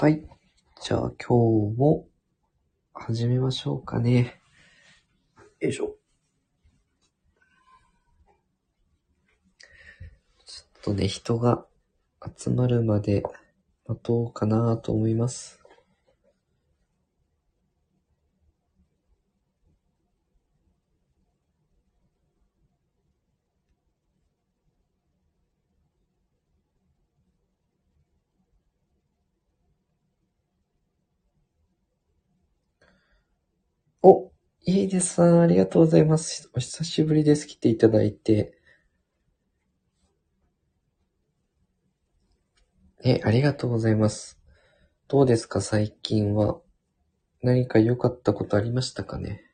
はい。じゃあ今日も始めましょうかね。よいしょ。ちょっとね、人が集まるまで待とうかなと思います。お、いいですさん、ありがとうございます。お久しぶりです。来ていただいて。え、ありがとうございます。どうですか、最近は。何か良かったことありましたかね？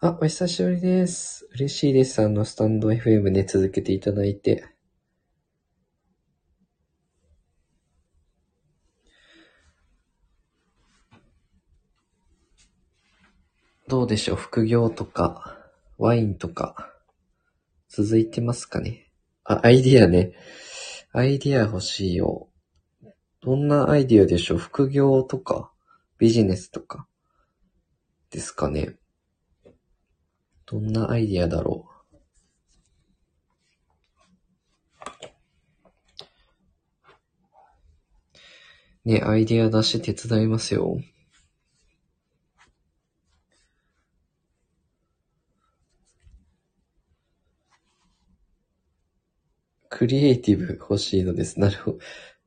あ、お久しぶりです。嬉しいです。あの、スタンド FM ね、続けていただいて。どうでしょう？副業とか、ワインとか、続いてますかね？あ、アイディアね。アイディア欲しいよ。どんなアイディアでしょう？副業とか、ビジネスとか、ですかね。どんなアイディアだろう？ね、アイディア出して手伝いますよ。クリエイティブ欲しいのです。なるほど。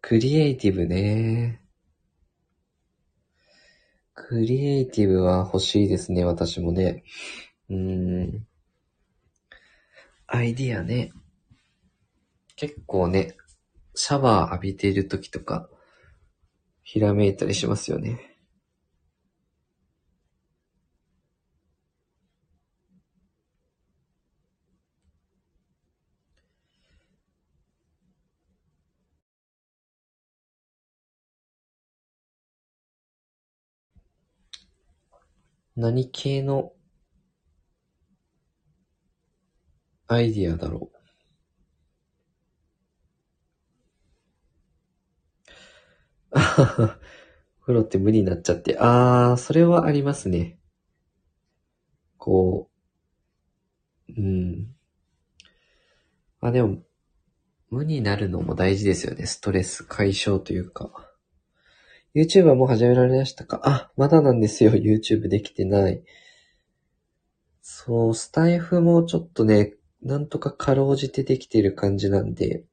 クリエイティブね。クリエイティブは欲しいですね、私もね。うん。アイディアね。結構ね、シャワー浴びている時とか、ひらめいたりしますよね。何系のアイディアだろう？あはは風呂って無になっちゃって。あー、それはありますね。こう、うん。あ、でも、無になるのも大事ですよね。ストレス解消というか。YouTube はもう始められましたか？あ、まだなんですよ。YouTube できてない。そう、スタイフもちょっとね、なんとかかろうじてできてる感じなんで。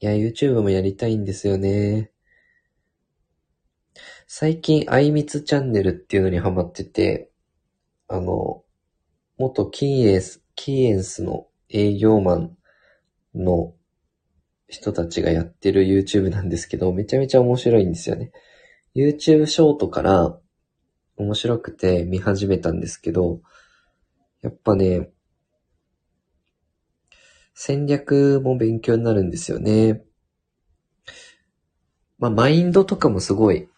いや、YouTube もやりたいんですよね。最近、あいみつチャンネルっていうのにハマってて、あの、元キーエンス、キーエンスの営業マンの人たちがやってる YouTube なんですけど、めちゃめちゃ面白いんですよね。YouTube ショートから面白くて見始めたんですけど、やっぱね、戦略も勉強になるんですよね。まあ、マインドとかもすごい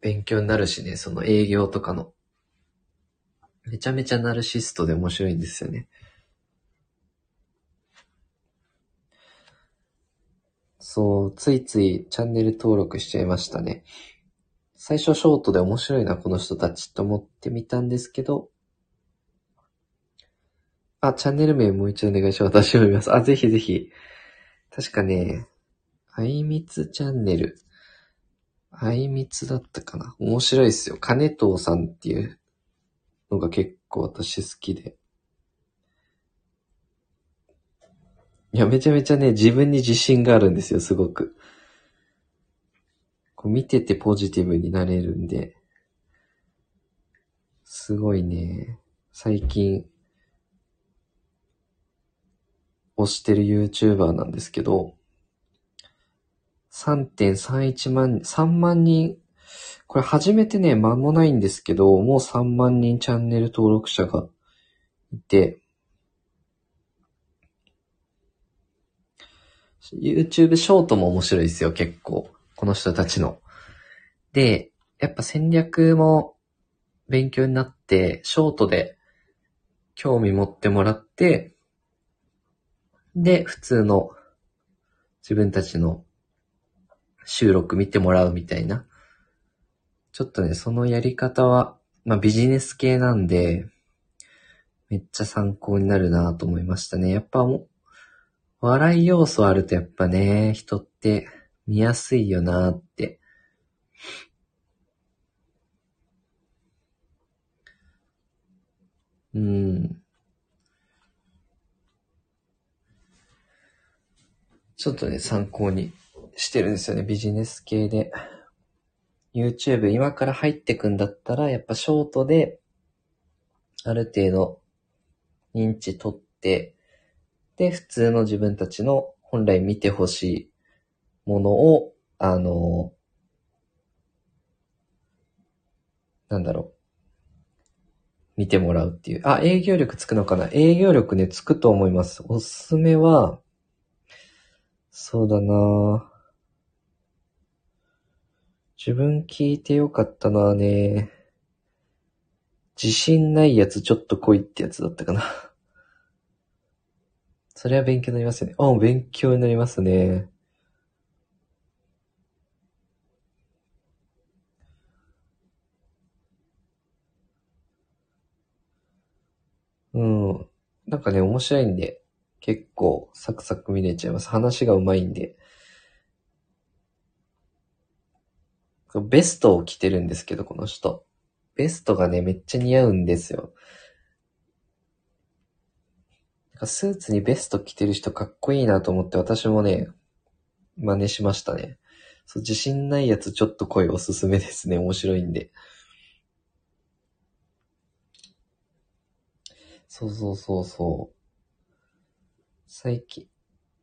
勉強になるしね、その営業とかの。めちゃめちゃナルシストで面白いんですよね。そう、ついついチャンネル登録しちゃいましたね。最初ショートで面白いな、この人たちと思ってみたんですけど、あ、チャンネル名もう一度お願いします。私も見ます。あ、ぜひぜひ。確かね、あいみつチャンネル。あいみつだったかな。面白いですよ。金藤さんっていうのが結構私好きで。いや、めちゃめちゃね、自分に自信があるんですよ、すごく。こう見ててポジティブになれるんで、すごいね、最近、推してる YouTuber なんですけど、3.31万、3万人、これ初めてね、間もないんですけど、もう3万人チャンネル登録者がいて、YouTube ショートも面白いですよ、結構。この人たちの。で、やっぱ戦略も勉強になって、ショートで興味持ってもらって、で、普通の自分たちの収録見てもらうみたいな。ちょっとね、そのやり方は、まあビジネス系なんで、めっちゃ参考になるなと思いましたね。やっぱも、笑い要素あるとやっぱね、人って見やすいよなーって。うん。ちょっとね、参考にしてるんですよね、ビジネス系で。YouTube 今から入ってくんだったら、やっぱショートで、ある程度認知取って、で、普通の自分たちの本来見てほしいものを、あの、なんだろう。見てもらうっていう。あ、営業力つくのかな？営業力ね、つくと思います。おすすめは、そうだな自分聞いてよかったのはね、自信ないやつちょっと来いってやつだったかな。それは勉強になりますよね。あ、勉強になりますね。うん。なんかね、面白いんで、結構サクサク見れちゃいます。話が上手いんで。ベストを着てるんですけど、この人。ベストがね、めっちゃ似合うんですよ。スーツにベスト着てる人かっこいいなと思って私もね、真似しましたね。そう、自信ないやつちょっと声おすすめですね。面白いんで。そうそうそうそう。最近、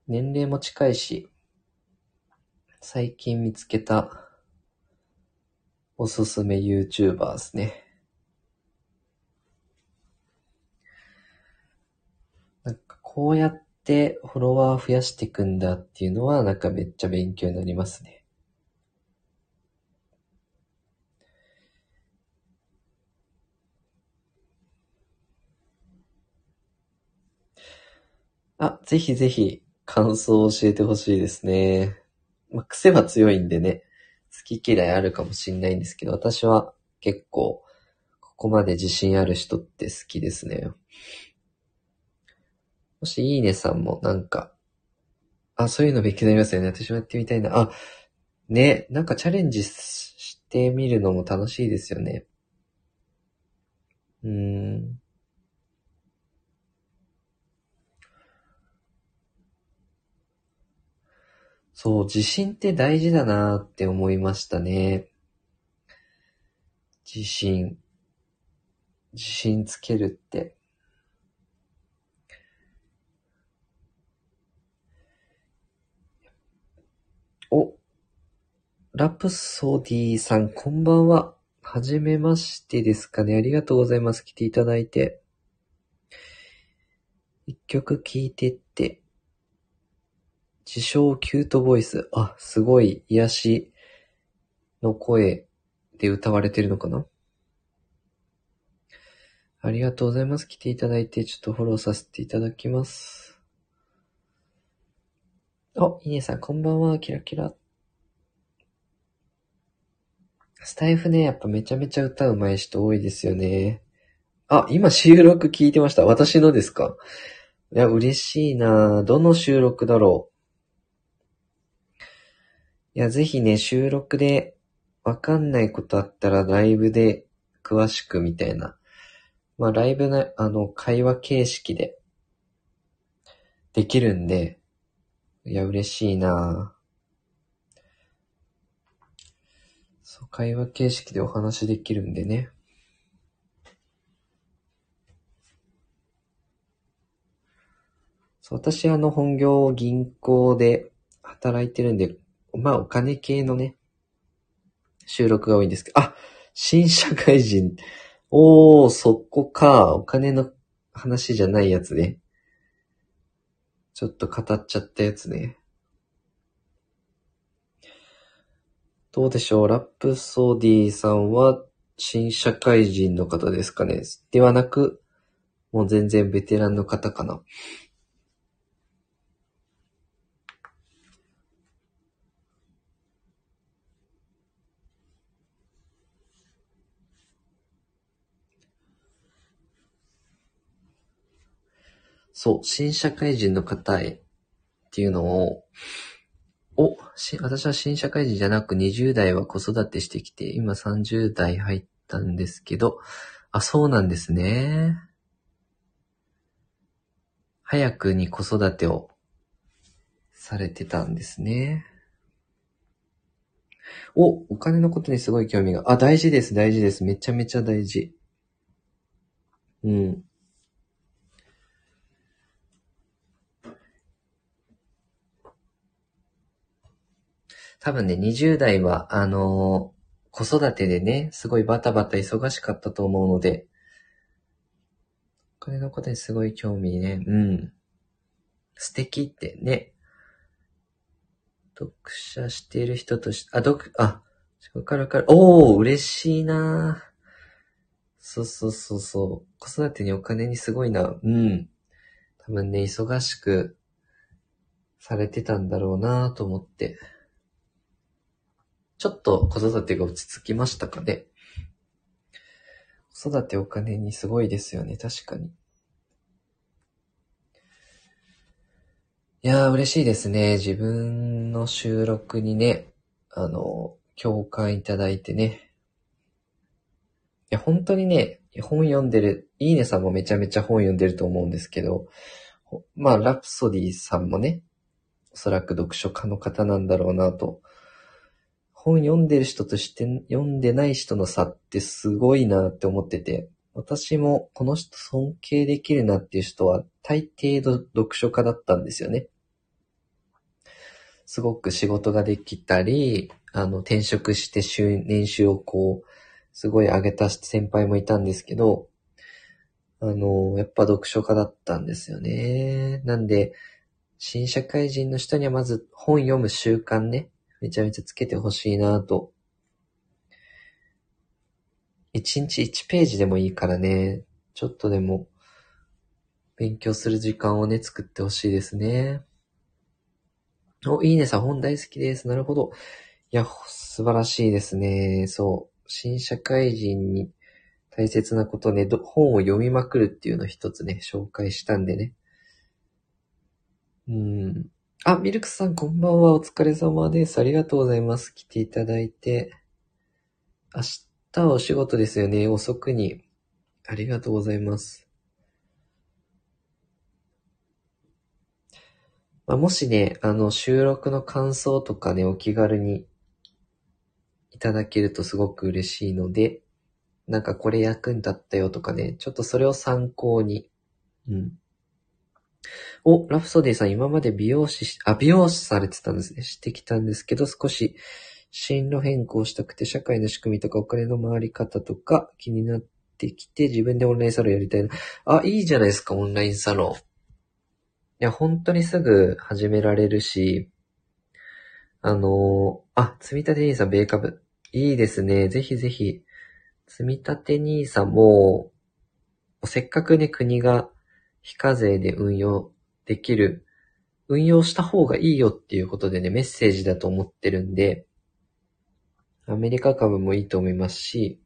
年齢も近いし、最近見つけたおすすめ YouTuber ですね。なんかこうやってフォロワー増やしていくんだっていうのはなんかめっちゃ勉強になりますね。あ、ぜひぜひ感想を教えてほしいですね。まあ、癖は強いんでね、好き嫌いあるかもしんないんですけど、私は結構ここまで自信ある人って好きですね。もしいいねさんもなんか、あ、そういうの勉強になりますよね。私もやってみたいな。あ、ね、なんかチャレンジしてみるのも楽しいですよね。うーん。そう、自信って大事だなって思いましたね。自信。自信つけるって。お、ラプソディさん、こんばんは。はじめましてですかね。ありがとうございます。来ていただいて。一曲聴いてって。自称キュートボイス。あ、すごい癒しの声で歌われてるのかなありがとうございます。来ていただいて、ちょっとフォローさせていただきます。あ、いいねさん、こんばんは。キラキラ。スタイフね、やっぱめちゃめちゃ歌うまい人多いですよね。あ、今収録聞いてました。私のですか？いや、嬉しいなどの収録だろう？いや、ぜひね、収録でわかんないことあったらライブで詳しくみたいな。まあ、ライブの、あの、会話形式でできるんで、いや、嬉しいなぁそう、会話形式でお話できるんでね。そう、私あの本業銀行で働いてるんで、まあお金系のね、収録が多いんですけど、あ、新社会人。おー、そこか。お金の話じゃないやつね。ちょっと語っちゃったやつね。どうでしょう？ラップソディさんは新社会人の方ですかね。ではなく、もう全然ベテランの方かな。そう、新社会人の方へっていうのを、お、し私は新社会人じゃなく20代は子育てしてきて、今30代入ったんですけど、あ、そうなんですね。早くに子育てをされてたんですね。お、お金のことにすごい興味が。あ、大事です、大事です。めちゃめちゃ大事。うん。多分ね、20代は、あのー子育てでね、すごいバタバタ忙しかったと思うので、お金のことにすごい興味ね、うん。素敵ってね。読者している人として、あ、読、あ、わかるわかる。おー、嬉しいなそうそうそうそう。子育てにお金にすごいな。うん。多分ね、忙しくされてたんだろうなと思って。ちょっと子育てが落ち着きましたかね？子育てお金にすごいですよね、確かに。いやー、嬉しいですね。自分の収録にね、あの、共感いただいてね。いや、本当にね、本読んでる、いいねさんもめちゃめちゃ本読んでると思うんですけど、まあ、ラプソディさんもね、おそらく読書家の方なんだろうなと本読んでる人として読んでない人の差ってすごいなって思ってて、私もこの人尊敬できるなっていう人は大抵読書家だったんですよね。すごく仕事ができたり、あの、転職して収、年収をこう、すごい上げた先輩もいたんですけど、あの、やっぱ読書家だったんですよね。なんで、新社会人の人にはまず本読む習慣ね、めちゃめちゃつけてほしいなと。一日一ページでもいいからね、ちょっとでも勉強する時間をね、作ってほしいですね。お、いいねさん、本大好きです。なるほど。いや、素晴らしいですね。そう。新社会人に大切なことね、本を読みまくるっていうのを一つね、紹介したんでね。うん。あ、ミルクさんこんばんは。お疲れ様です。ありがとうございます。来ていただいて。明日はお仕事ですよね。遅くに。ありがとうございます。まあ、もしね、あの、収録の感想とかね、お気軽にいただけるとすごく嬉しいので、なんかこれ役に立ったよとかね、ちょっとそれを参考に、うん、お、ラプソディさん、今まで美容師、あ、美容師されてたんですね。してきたんですけど、少し進路変更したくて、社会の仕組みとかお金の回り方とか気になってきて、自分でオンラインサロンやりたいな。あ、いいじゃないですか、オンラインサロン。いや、本当にすぐ始められるし、あのー、あ、積立 NISA 米株。いいですね。ぜひぜひ、積立 NISA も、せっかくね、国が非課税で運用できる、運用した方がいいよっていうことでね、メッセージだと思ってるんで、アメリカ株もいいと思いますし、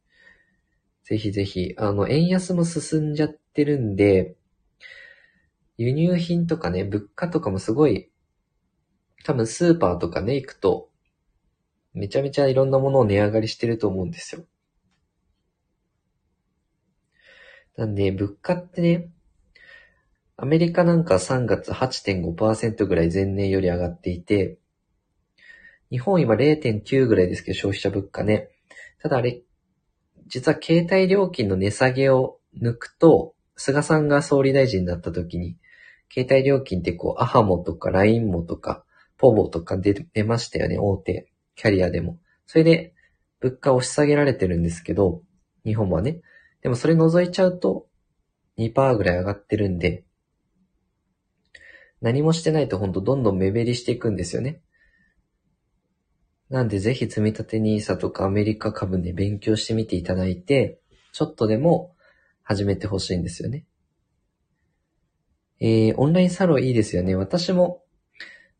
ぜひぜひ、あの、円安も進んじゃってるんで、輸入品とかね、物価とかもすごい、多分スーパーとかね、行くと、めちゃめちゃいろんなものを値上がりしてると思うんですよ。なんで、物価ってね、アメリカなんか3月8.5%ぐらい前年より上がっていて、日本今0.9ぐらいですけど、消費者物価ね。ただあれ、実は携帯料金の値下げを抜くと、菅さんが総理大臣になった時に、携帯料金ってこう、アハモとか LINE モとか、ポボとか出出ましたよね、大手キャリアでも。それで、物価押し下げられてるんですけど、日本はね。でもそれ除いちゃうと、2%ぐらい上がってるんで、何もしてないとほんとどんどん目減りしていくんですよね。なんでぜひ積み立て NISA とかアメリカ株で勉強してみていただいて、ちょっとでも始めてほしいんですよね。えー、オンラインサロンいいですよね。私も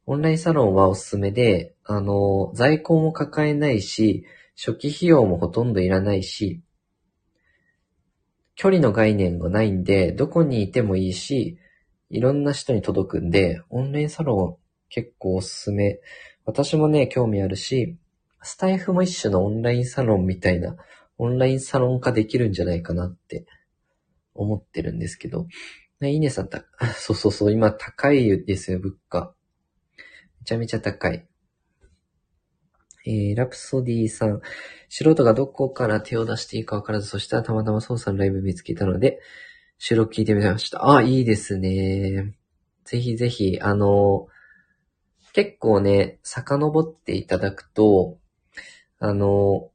オンラインサロンはおすすめで、あの、在庫も抱えないし、初期費用もほとんどいらないし、距離の概念がないんで、どこにいてもいいし、いろんな人に届くんで、オンラインサロン結構おすすめ。私もね、興味あるし、スタイフも一種のオンラインサロンみたいな、オンラインサロン化できるんじゃないかなって思ってるんですけど。ね、いいねさんた、そうそうそう、今高いですよ、物価。めちゃめちゃ高い。えー、ラプソディさん。素人がどこから手を出していいかわからず、そしたらたまたまソウさんライブ見つけたので、収録聞いてみました。あ、いいですね。ぜひぜひ、あの、結構ね、遡っていただくと、あの、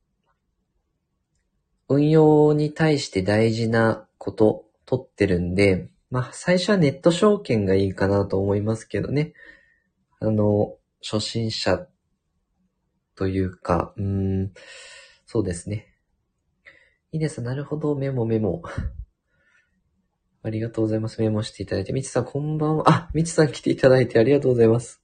運用に対して大事なこと取ってるんで、まあ、最初はネット証券がいいかなと思いますけどね。あの、初心者というか、うーん、そうですね。いいです。なるほど。メモメモ。ありがとうございます。メモしていただいて。みちさん、こんばんは。あ、みちさん来ていただいてありがとうございます。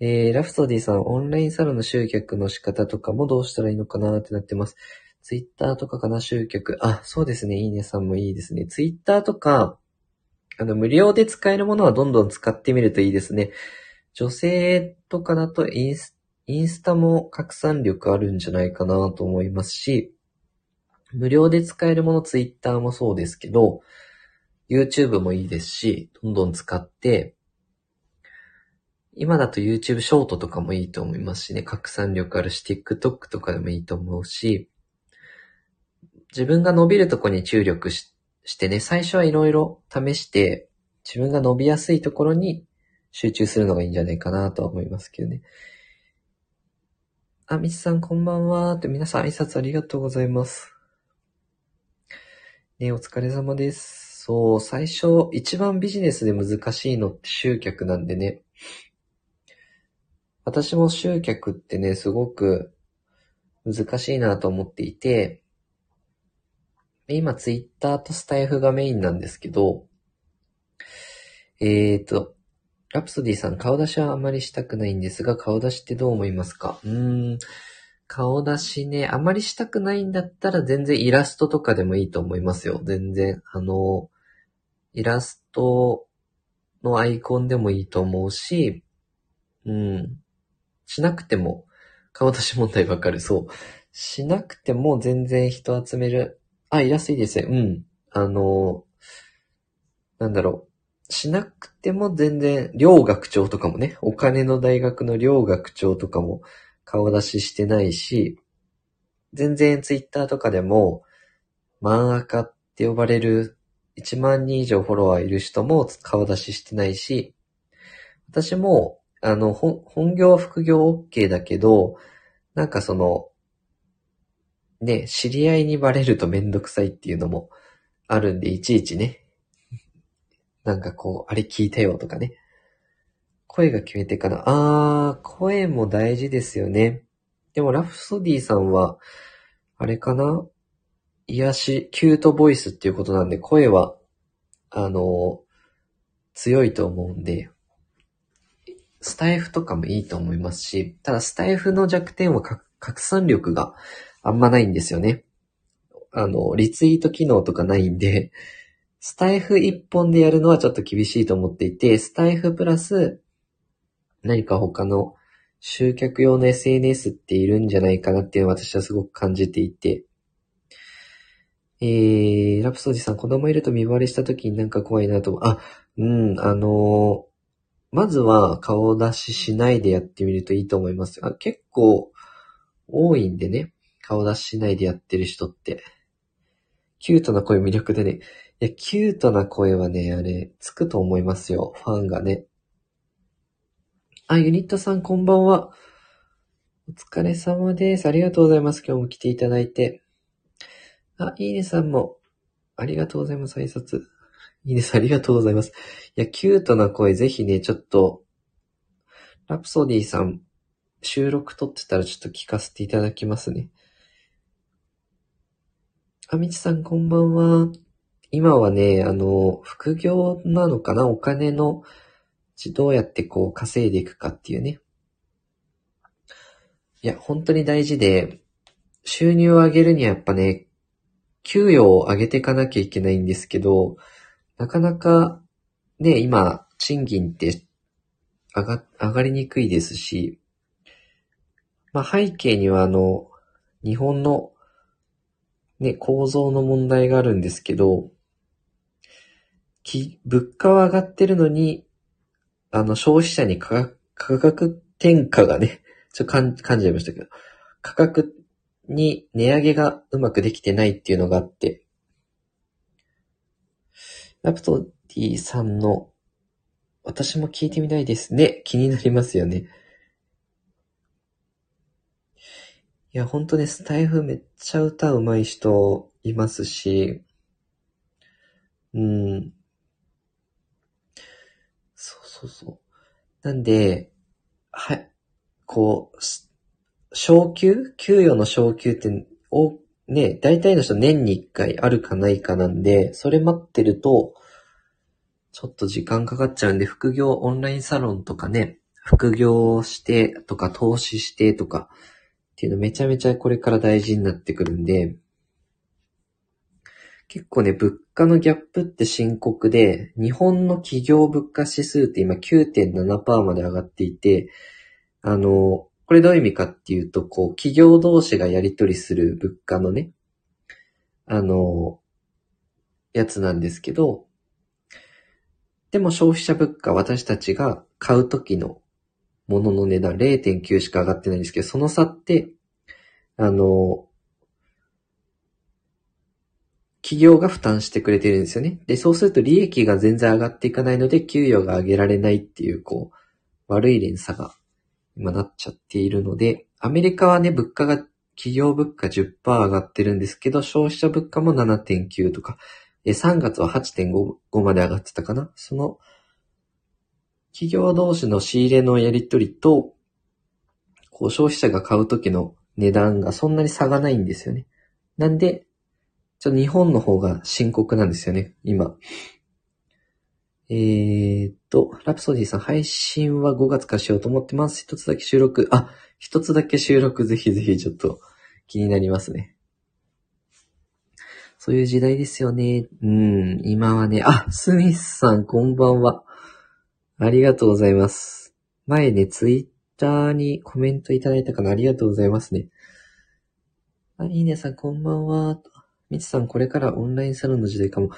えー、ラフソディさん、オンラインサロンの集客の仕方とかもどうしたらいいのかなってなってます。ツイッターとかかな、集客。あ、そうですね。いいねさんもいいですね。ツイッターとか、あの、無料で使えるものはどんどん使ってみるといいですね。女性とかだとインスインスタも拡散力あるんじゃないかなと思いますし、無料で使えるものツイッターもそうですけど、YouTube もいいですし、どんどん使って、今だと YouTube ショートとかもいいと思いますしね、拡散力あるし、TikTok とかでもいいと思うし、自分が伸びるとこに注力ししてね、最初はいろいろ試して、自分が伸びやすいところに集中するのがいいんじゃないかなとは思いますけどね。あ、みちさんこんばんはって皆さん挨拶ありがとうございます。ねお疲れ様です。そう、最初、一番ビジネスで難しいのって集客なんでね。私も集客ってね、すごく難しいなと思っていて、今ツイッターとスタイフがメインなんですけど、えーと、ラプソディさん、顔出しはあまりしたくないんですが、顔出しってどう思いますか？うーん、顔出しね、あまりしたくないんだったら全然イラストとかでもいいと思いますよ。全然。あの、イラストのアイコンでもいいと思うし、うん。しなくても、顔出し問題わかる。そう。しなくても全然人集める。あ、イラストいいですね。うん。あの、なんだろう。しなくても全然、両学長とかもね、お金の大学の両学長とかも顔出ししてないし、全然ツイッターとかでも、漫画家って呼ばれる1万人以上フォロワーいる人も顔出ししてないし、私も、あの、本業副業 OK だけど、なんかその、ね、知り合いにバレるとめんどくさいっていうのもあるんで、いちいちね、なんかこう、あれ聞いたよとかね。声が決めてかな。あー、声も大事ですよね。でもラフソディさんは、あれかな？癒し、キュートボイスっていうことなんで、声は、あの、強いと思うんで、スタイフとかもいいと思いますし、ただスタイフの弱点は拡散力があんまないんですよね。あの、リツイート機能とかないんで、スタイフ一本でやるのはちょっと厳しいと思っていて、スタイフプラス何か他の集客用の SNS っているんじゃないかなっていうのを私はすごく感じていて、えー、ラプソディさん、子供いると見張りした時になんか怖いなと思う。あ、うん、あのー、まずは顔出ししないでやってみるといいと思いますあ結構多いんでね、顔出ししないでやってる人って。キュートな声魅力でね、いや、キュートな声はね、あれ、つくと思いますよ。ファンがね。あ、ユニットさんこんばんは。お疲れ様です。ありがとうございます。今日も来ていただいて。あ、いいねさんも、ありがとうございます。挨拶。いいねさん、ありがとうございます。いや、キュートな声、ぜひね、ちょっと、ラプソディさん、収録撮ってたらちょっと聞かせていただきますね。あみちさん、こんばんは。今はね、あの、副業なのかな？お金の、どうやってこう稼いでいくかっていうね。いや、本当に大事で、収入を上げるにはやっぱね、給与を上げていかなきゃいけないんですけど、なかなかね、今、賃金って上が、上がりにくいですし、まあ背景にはあの、日本のね、構造の問題があるんですけど、き、物価は上がってるのに、あの、消費者に価格、価格転嫁がね、ちょっと感感じちゃいましたけど、価格に値上げがうまくできてないっていうのがあって、ラプトディさんの、私も聞いてみたいですね。気になりますよね。いや、ほんとね、スタイフめっちゃ歌うまい人いますし、うん。そうそうそう。なんで、はい、こう、昇給？給与の昇給って、お、ね、大体の人年に一回あるかないかなんで、それ待ってると、ちょっと時間かかっちゃうんで、副業オンラインサロンとかね、副業してとか投資してとかっていうのめちゃめちゃこれから大事になってくるんで、結構ね、物価のギャップって深刻で、日本の企業物価指数って今9.7%まで上がっていて、あの、これどういう意味かっていうと、こう、企業同士がやり取りする物価のね、あの、やつなんですけど、でも消費者物価、私たちが買うときのものの値段0.9しか上がってないんですけど、その差って、あの、企業が負担してくれてるんですよね。で、そうすると利益が全然上がっていかないので、給与が上げられないっていう、こう、悪い連鎖が今なっちゃっているので、アメリカはね、物価が、企業物価10%上がってるんですけど、消費者物価も7.9とか、3月は8.5まで上がってたかな。その、企業同士の仕入れのやりとりと、こう消費者が買うときの値段がそんなに差がないんですよね。なんで、ちょ日本の方が深刻なんですよね、今。えー、と、ラプソディさん、配信は5月からしようと思ってます。一つだけ収録、あ、一つだけ収録ぜひぜひちょっと気になりますね。そういう時代ですよね。うん、今はね、あ、スミスさんこんばんは。ありがとうございます。前ね、ツイッターにコメントいただいたかなありがとうございますね。あ、いいねさんこんばんは。みつさんこれからオンラインサロンの時代かも。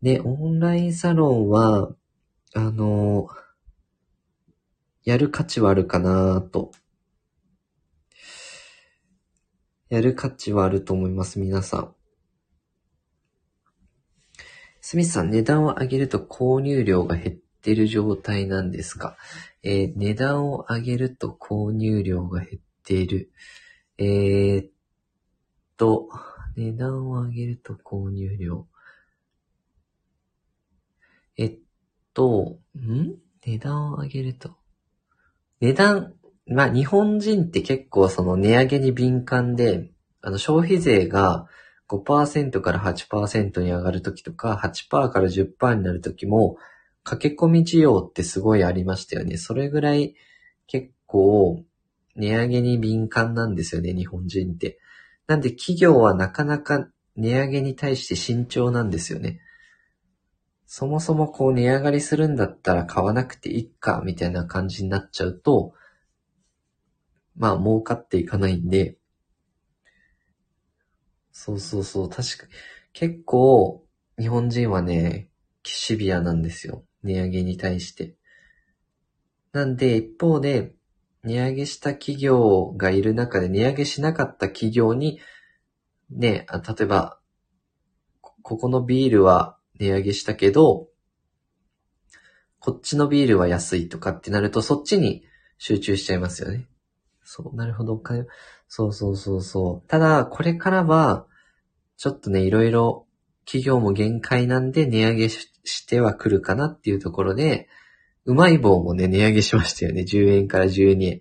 で、オンラインサロンは、あの、やる価値はあるかなと。やる価値はあると思います、皆さん。スミスさん、値段を上げると購入量が減ってる状態なんですか？えー、値段を上げると購入量が減っている。えー、っと、値段を上げると購入量。えっと、ん？値段を上げると。値段、まあ日本人って結構その値上げに敏感で、あの消費税が5%から8%に上がるときとか、8%から10%になるときも、駆け込み需要ってすごいありましたよね。それぐらい結構値上げに敏感なんですよね、日本人って。なんで企業はなかなか値上げに対して慎重なんですよね。そもそもこう値上がりするんだったら買わなくていいか、みたいな感じになっちゃうと、まあ儲かっていかないんで、そうそうそう、確か。結構、日本人はね、シビアなんですよ。値上げに対して。なんで、一方で、値上げした企業がいる中で値上げしなかった企業に、ね、例えば、ここのビールは値上げしたけど、こっちのビールは安いとかってなると、そっちに集中しちゃいますよね。そう、なるほど。そうそうそうそう。ただ、これからは、ちょっとね、いろいろ企業も限界なんで値上げしてはくるかなっていうところで、うまい棒もね、値上げしましたよね。10円から12円。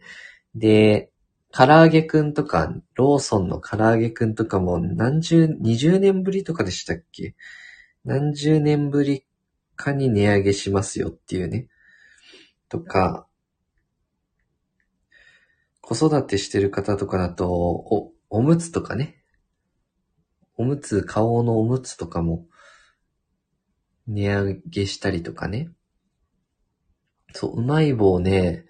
で、唐揚げくんとか、ローソンの唐揚げくんとかも何十、20年ぶりとかでしたっけ何十年ぶりかに値上げしますよっていうね。とか、子育てしてる方とかだと、お、おむつとかね。おむつ、顔のおむつとかも値上げしたりとかね。そう、うまい棒ね、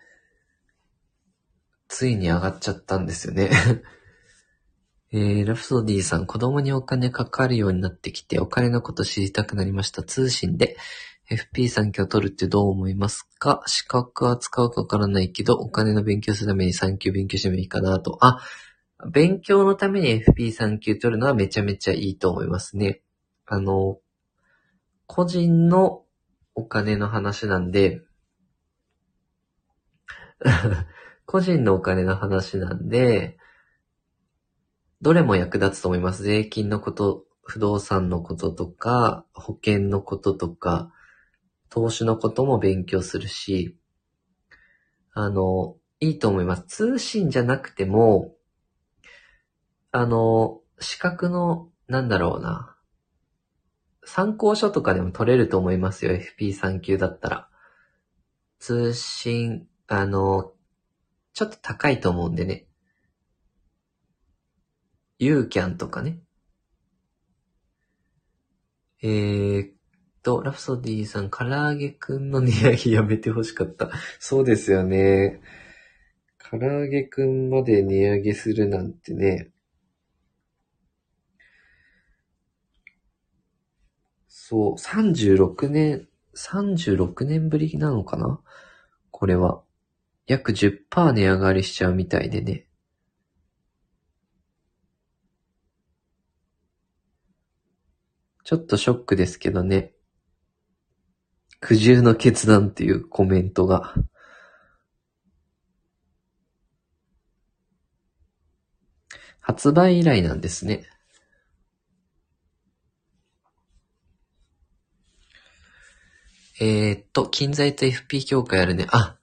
ついに上がっちゃったんですよね。えー、ラプソディさん、子供にお金かかるようになってきて、お金のこと知りたくなりました。通信で FP3 級を取るってどう思いますか？資格は使うかわからないけど、お金の勉強するために3級勉強してもいいかなと。あ、勉強のために FP3 級取るのはめちゃめちゃいいと思いますね。あの、個人のお金の話なんで、個人のお金の話なんで、どれも役立つと思います。税金のこと、不動産のこととか、保険のこととか、投資のことも勉強するし、あの、いいと思います。通信じゃなくても、あの、資格の、なんだろうな。参考書とかでも取れると思いますよ。FP3 級だったら。通信、あの、ちょっと高いと思うんでね。ユーキャンとかね。えー、っと、ラプソディさん、唐揚げくんの値上げやめてほしかった。そうですよね。唐揚げくんまで値上げするなんてね。そう、36年、36年ぶりなのかな？これは。約10%値上がりしちゃうみたいでね。ちょっとショックですけどね。苦渋の決断っていうコメントが。発売以来なんですね。えー、っと、金材と FP 協会あるね。あ、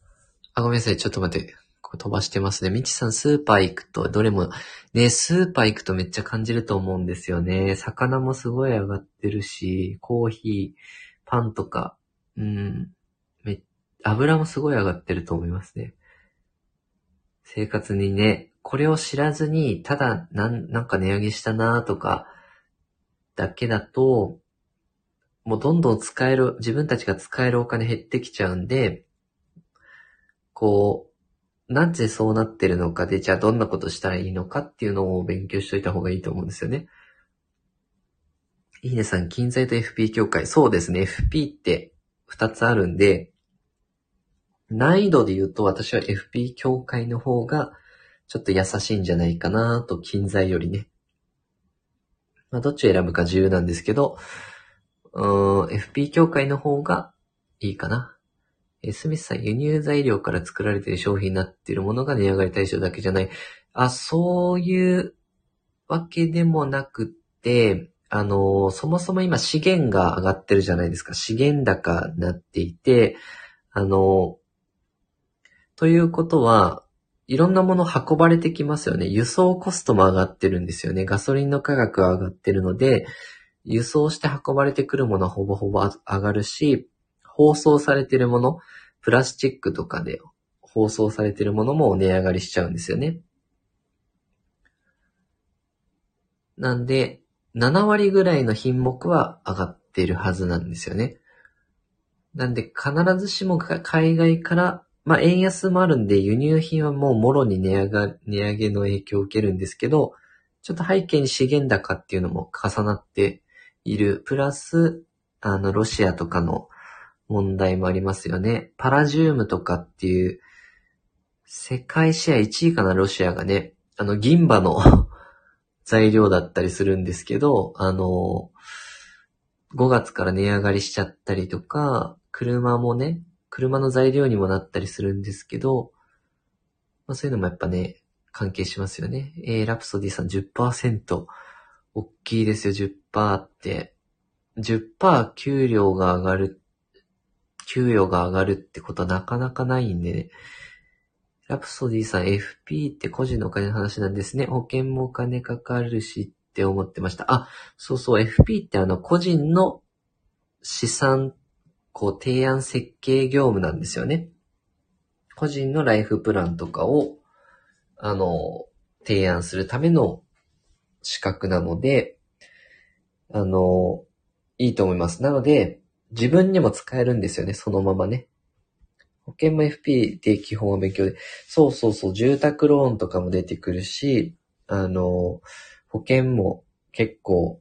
あ、ごめんなさい。ちょっと待って。飛ばしてますね。みちさん、スーパー行くと、どれも、ね、スーパー行くとめっちゃ感じると思うんですよね。魚もすごい上がってるし、コーヒー、パンとか、うん、め、油もすごい上がってると思いますね。生活にね、これを知らずに、ただ、なん、なんか値上げしたなとか、だけだと、もうどんどん使える、自分たちが使えるお金減ってきちゃうんで、こう、なぜそうなってるのかで、じゃあどんなことしたらいいのかっていうのを勉強しといた方がいいと思うんですよね。いいねさん、金材と FP 協会。そうですね。FP って2つあるんで、難易度で言うと私は FP 協会の方がちょっと優しいんじゃないかなと、金材よりね。まあ、どっちを選ぶか自由なんですけど、うーん、FP 協会の方がいいかな。えスミスさん、輸入材料から作られている商品になっているものが値上がり対象だけじゃない。あ、そういうわけでもなくて、あの、そもそも今資源が上がってるじゃないですか。資源高になっていて、あの、ということは、いろんなもの運ばれてきますよね。輸送コストも上がってるんですよね。ガソリンの価格が上がってるので、輸送して運ばれてくるものはほぼほぼ上がるし、包装されてるもの、プラスチックとかで包装されてるものも値上がりしちゃうんですよね。なんで、7割ぐらいの品目は上がってるはずなんですよね。なんで、必ずしも海外から、まあ、円安もあるんで、輸入品はもうもろに値上が、値上げの影響を受けるんですけど、ちょっと背景に資源高っていうのも重なっている。プラス、あの、ロシアとかの問題もありますよね。パラジウムとかっていう、世界シェア1位かな、ロシアがね。あの、銀歯の 材料だったりするんですけど、あの、5月から値上がりしちゃったりとか、車もね、車の材料にもなったりするんですけど、まあ、そういうのもやっぱね、関係しますよね。えー、ラプソディさん10%。大きいですよ、10%って。10%給料が上がる給与が上がるってことはなかなかないんでね。ラプソディさん FP って個人のお金の話なんですね。保険もお金かかるしって思ってました。あ、そうそう、FP ってあの個人の資産、こう提案設計業務なんですよね。個人のライフプランとかを、あの、提案するための資格なので、あの、いいと思います。なので、自分にも使えるんですよね、そのままね。保険も FP で基本は勉強で。そうそうそう、住宅ローンとかも出てくるし、あの、保険も結構、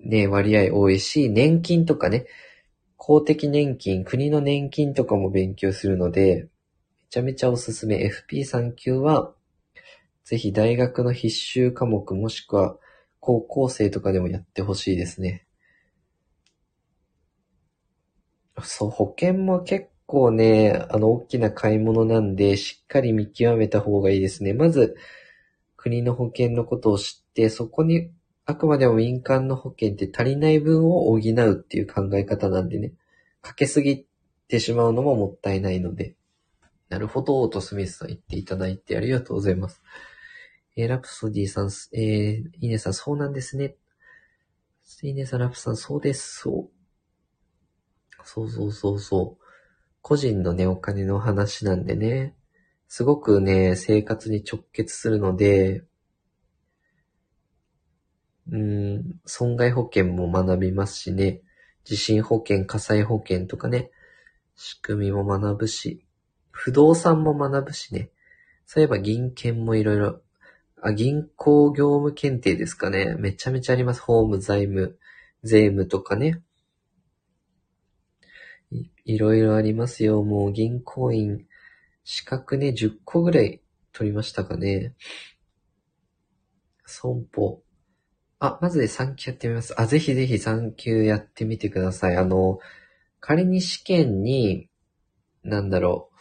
ね、割合多いし、年金とかね、公的年金、国の年金とかも勉強するので、めちゃめちゃおすすめ。FP3 級は、ぜひ大学の必修科目もしくは高校生とかでもやってほしいですね。そう、保険も結構ね、あの、大きな買い物なんで、しっかり見極めた方がいいですね。まず、国の保険のことを知って、そこに、あくまでも民間の保険って足りない分を補うっていう考え方なんでね、かけすぎてしまうのももったいないので。なるほど、とスミスさん言っていただいてありがとうございます。えー、ラプソディさん、えー、イネさん、そうなんですね。イネさん、ラプさん、そうです、そう。そうそうそうそう。個人のね、お金の話なんでね。すごくね、生活に直結するので、うん、損害保険も学びますしね。地震保険、火災保険とかね。仕組みも学ぶし、不動産も学ぶしね。そういえば銀券もいろいろ、あ、銀行業務検定ですかね。めちゃめちゃあります。法務、財務、税務とかね。いろいろありますよ。もう銀行員、資格ね、10個ぐらい取りましたかね。損保。あ、まずで3級やってみます。あ、ぜひぜひ3級やってみてください。あの、仮に試験に、なんだろう。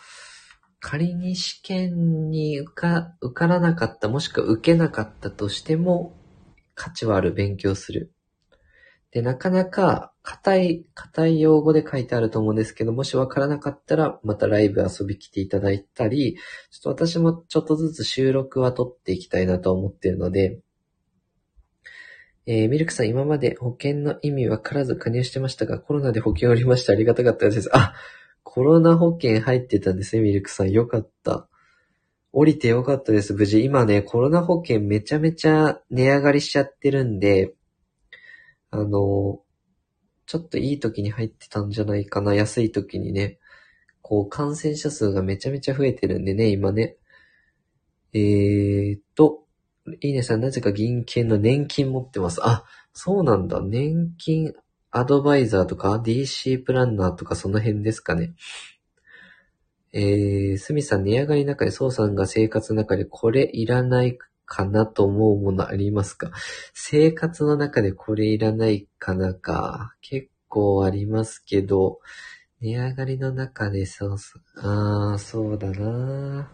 仮に試験に受か、受からなかった、もしくは受けなかったとしても、価値はある勉強する。で、なかなか、硬い、硬い用語で書いてあると思うんですけど、もしわからなかったら、またライブ遊び来ていただいたり、ちょっと私もちょっとずつ収録は撮っていきたいなと思っているので、えー、ミルクさん、今まで保険の意味わからず加入してましたが、コロナで保険おりました。ありがたかったです。あ、コロナ保険入ってたんですね、ミルクさん。よかった。降りてよかったです、無事。今ね、コロナ保険めちゃめちゃ値上がりしちゃってるんで、あの、ちょっといい時に入ってたんじゃないかな、安い時にね。こう、感染者数がめちゃめちゃ増えてるんでね、今ね。えーと、いいねさん、なぜか銀券の年金持ってます。あ、そうなんだ。年金アドバイザーとか DC プランナーとかその辺ですかね。えー、すみさん、値上がりの中で、そうさんが生活の中でこれいらないかなと思うものありますか？生活の中でこれいらないかなか。結構ありますけど、値上がりの中でそうそう、ああ、そうだな。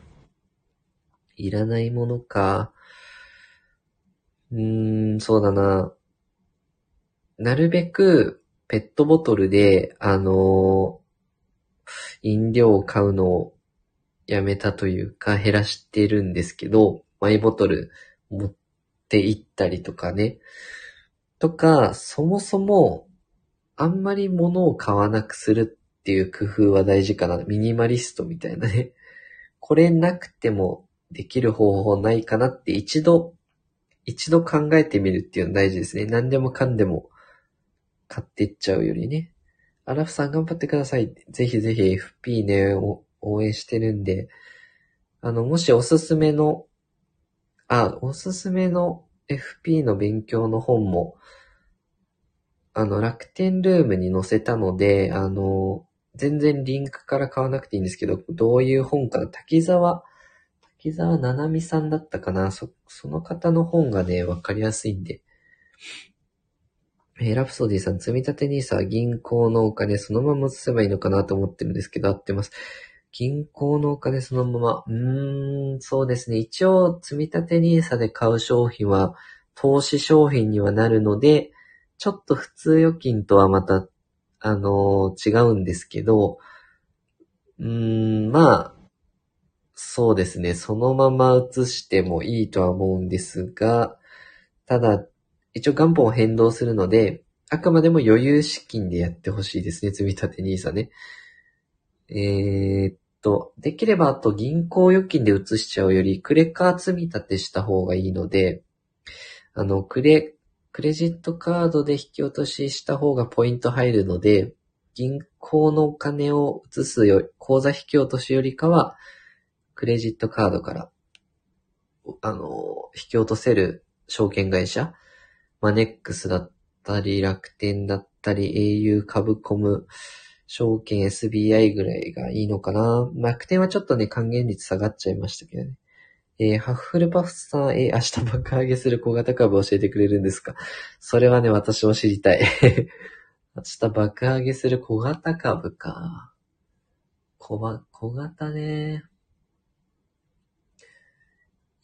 いらないものか。うーん、そうだな。なるべくペットボトルで、あの飲料を買うのをやめたというか減らしてるんですけど、マイボトル持って行ったりとかね。とか、そもそも、あんまり物を買わなくするっていう工夫は大事かな。ミニマリストみたいなね。これなくてもできる方法ないかなって一度、一度考えてみるっていうの大事ですね。何でもかんでも買っていっちゃうよりね。アラフさん頑張ってください。ぜひぜひ FP ね、応援してるんで、あの、もしおすすめのあ、おすすめの FP の勉強の本も、あの、楽天ルームに載せたので、あの、全然リンクから買わなくていいんですけど、どういう本か滝沢、滝沢ななみさんだったかなそ、その方の本がね、わかりやすいんで。えー、ラプソディさん、積み立て NISA 銀行のお金そのまま移せばいいのかなと思ってるんですけど、合ってます。銀行のお金そのまま。うーん、そうですね。一応、積み立て NISA で買う商品は、投資商品にはなるので、ちょっと普通預金とはまた、あのー、違うんですけど、うーん、まあ、そうですね。そのまま移してもいいとは思うんですが、ただ、一応元本を変動するので、あくまでも余裕資金でやってほしいですね。積み立て NISA ね。えー、と、できればあと銀行預金で移しちゃうより、クレカ積み立てした方がいいので、あの、クレ、クレジットカードで引き落としした方がポイント入るので、銀行のお金を移すよ、口座引き落としよりかは、クレジットカードから、あの、引き落とせる証券会社、マネックスだったり、楽天だったり、au 株コム、証券 SBI ぐらいがいいのかな。楽天はちょっとね、還元率下がっちゃいましたけどね。えー、ハッフルパフさん、えー、明日爆上げする小型株教えてくれるんですか？それはね、私も知りたい。明日爆上げする小型株か。小ば、小型ね。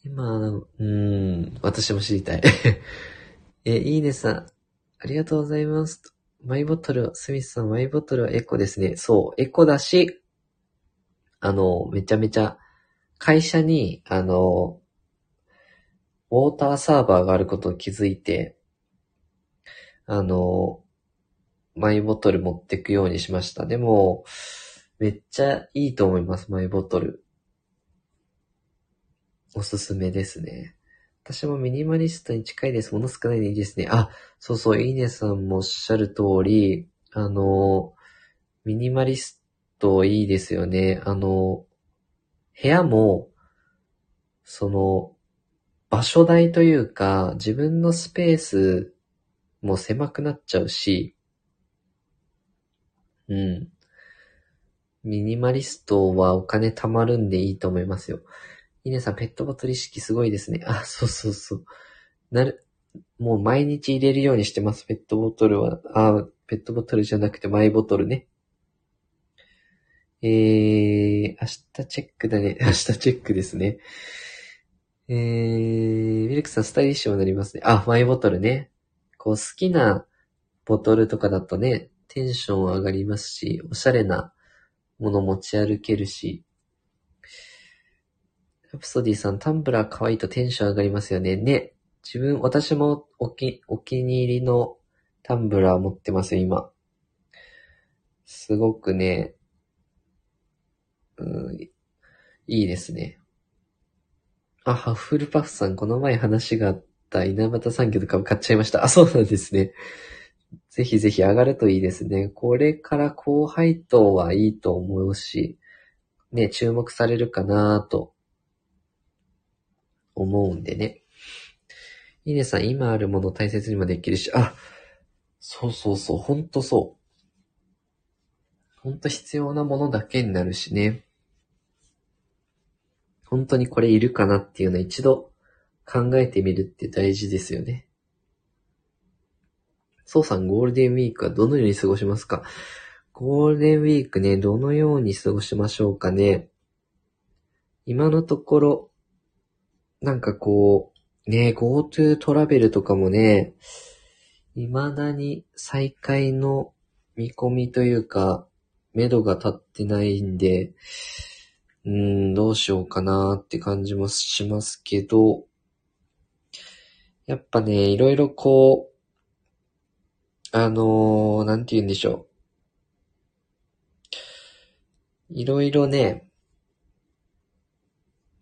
今、うーん、私も知りたい。えー、いいねさん、ありがとうございます。マイボトルは、スミスさん、マイボトルはエコですね。そう、エコだし、あの、めちゃめちゃ、会社に、あの、ウォーターサーバーがあることを気づいて、あの、マイボトル持ってくようにしました。でも、めっちゃいいと思います、マイボトル。おすすめですね。私もミニマリストに近いです。もの少ないでいいですね。あ、そうそう、いいねさんもおっしゃる通り、あの、ミニマリストいいですよね。あの、部屋も、その、場所代というか、自分のスペースも狭くなっちゃうし、うん。ミニマリストはお金貯まるんでいいと思いますよ。イネさん、ペットボトル意識すごいですね。あ、そうそうそう。なる、もう毎日入れるようにしてます、ペットボトルは。あ、ペットボトルじゃなくてマイボトルね。えー、明日チェックだね。明日チェックですね。えー、ミルクさんスタイリッシュになりますね。あ、マイボトルね。こう好きなボトルとかだとね、テンション上がりますし、おしゃれなもの持ち歩けるし。ラプソディさん、タンブラー可愛いとテンション上がりますよね。ね。自分、私もお気、お気に入りのタンブラー持ってますよ、今。すごくね、うん、いいですね。あ、ハッフルパフさん、この前話があった稲畑産業とか買っちゃいました。あ、そうなんですね。ぜひぜひ上がるといいですね。これから高配当はいいと思うし、ね、注目されるかなと思うんでね。いいねさん、今あるもの大切にもできるし、あ、そうそうそう、ほんとそう。ほんと必要なものだけになるしね。本当にこれいるかなっていうのを一度考えてみるって大事ですよね。そうさん、ゴールデンウィークはどのように過ごしますか？ゴールデンウィークね、どのように過ごしましょうかね。今のところ、なんかこう、ね、GoTo トラベルとかもね、未だに再開の見込みというか、目処が立ってないんで、うん、どうしようかなって感じもしますけど、やっぱね、いろいろこう、あのー、なんて言うんでしょう。いろいろね、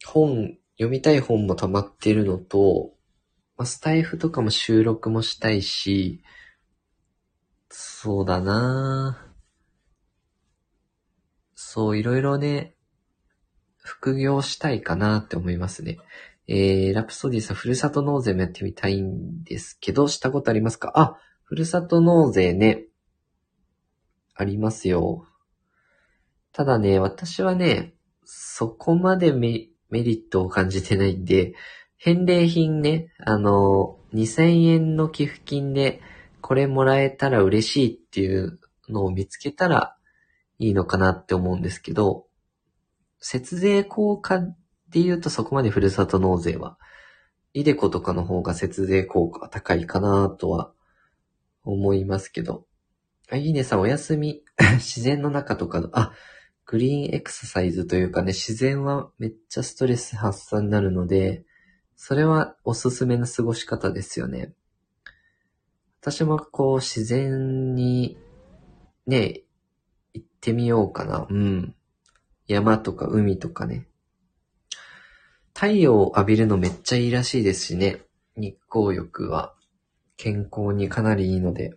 本、読みたい本も溜まってるのと、ま、スタイフとかも収録もしたいし、そうだなそう、いろいろね、副業したいかなって思いますね。えー、ラプソディさん、ふるさと納税もやってみたいんですけど、したことありますか？あ、ふるさと納税ね、ありますよ。ただね、私はね、そこまでメメリットを感じてないんで、返礼品ね、あの、2000円の寄付金でこれもらえたら嬉しいっていうのを見つけたらいいのかなって思うんですけど、節税効果で言うとそこまでふるさと納税は、イデコとかの方が節税効果が高いかなとは思いますけど。あ、いいねさんお休み。自然の中とかの、あ、グリーンエクササイズというかね、自然はめっちゃストレス発散になるので、それはおすすめの過ごし方ですよね。私もこう自然にね、行ってみようかな。うん。山とか海とかね。太陽を浴びるのめっちゃいいらしいですしね。日光浴は健康にかなりいいので。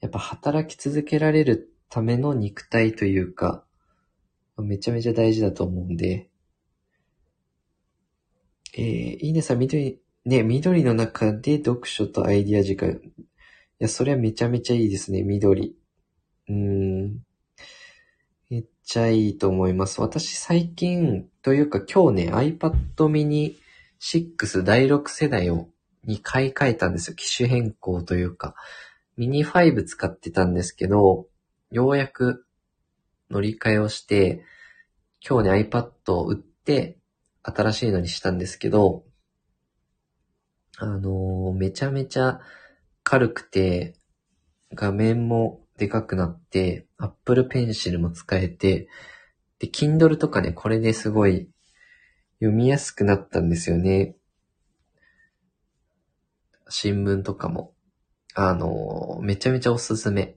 やっぱ働き続けられるための肉体というか、めちゃめちゃ大事だと思うんで、えー、いいねさん、緑、ね、緑の中で読書とアイディア時間。いや、それはめちゃめちゃいいですね、緑。うん。めっちゃいいと思います。私最近、というか今日ね、iPad mini 6第6世代を、に買い替えたんですよ。機種変更というか。ミニ5使ってたんですけど、ようやく乗り換えをして、今日ね iPad を売って、新しいのにしたんですけど、あのー、めちゃめちゃ軽くて、画面もでかくなって、Apple Pencil も使えて、で、Kindle とかね、これですごい読みやすくなったんですよね。新聞とかも。あのー、めちゃめちゃおすすめ。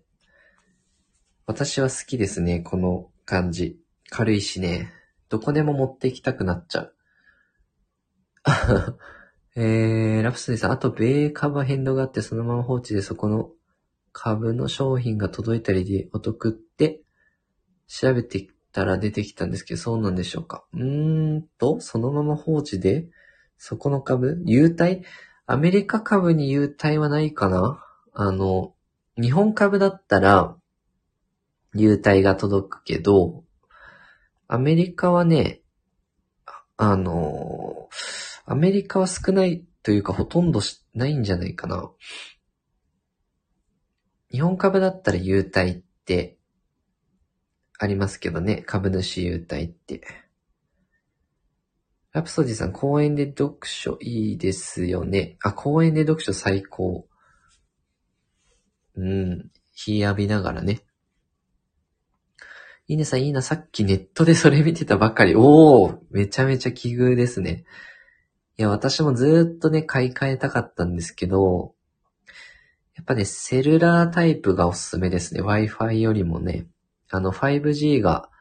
私は好きですね、この感じ。軽いしね、どこでも持って行きたくなっちゃう。えー、ラプソディさん、あと、米株変動があって、そのまま放置でそこの株の商品が届いたりでお得って、調べてたら出てきたんですけど、そうなんでしょうか。うーんと、そのまま放置で、そこの株優待アメリカ株に優待はないかな？あの、日本株だったら、優待が届くけど、アメリカはね、あの、アメリカは少ないというかほとんどないんじゃないかな。日本株だったら優待ってありますけどね。株主優待って。ラプソディさん、公園で読書いいですよね。あ、公園で読書最高。うん。日浴びながらね。いいねさん、いいな。さっきネットでそれ見てたばかり。おーめちゃめちゃ奇遇ですね。いや、私もずっとね、買い替えたかったんですけど、やっぱね、セルラータイプがおすすめですね。Wi-Fi よりもね。あの、5G が、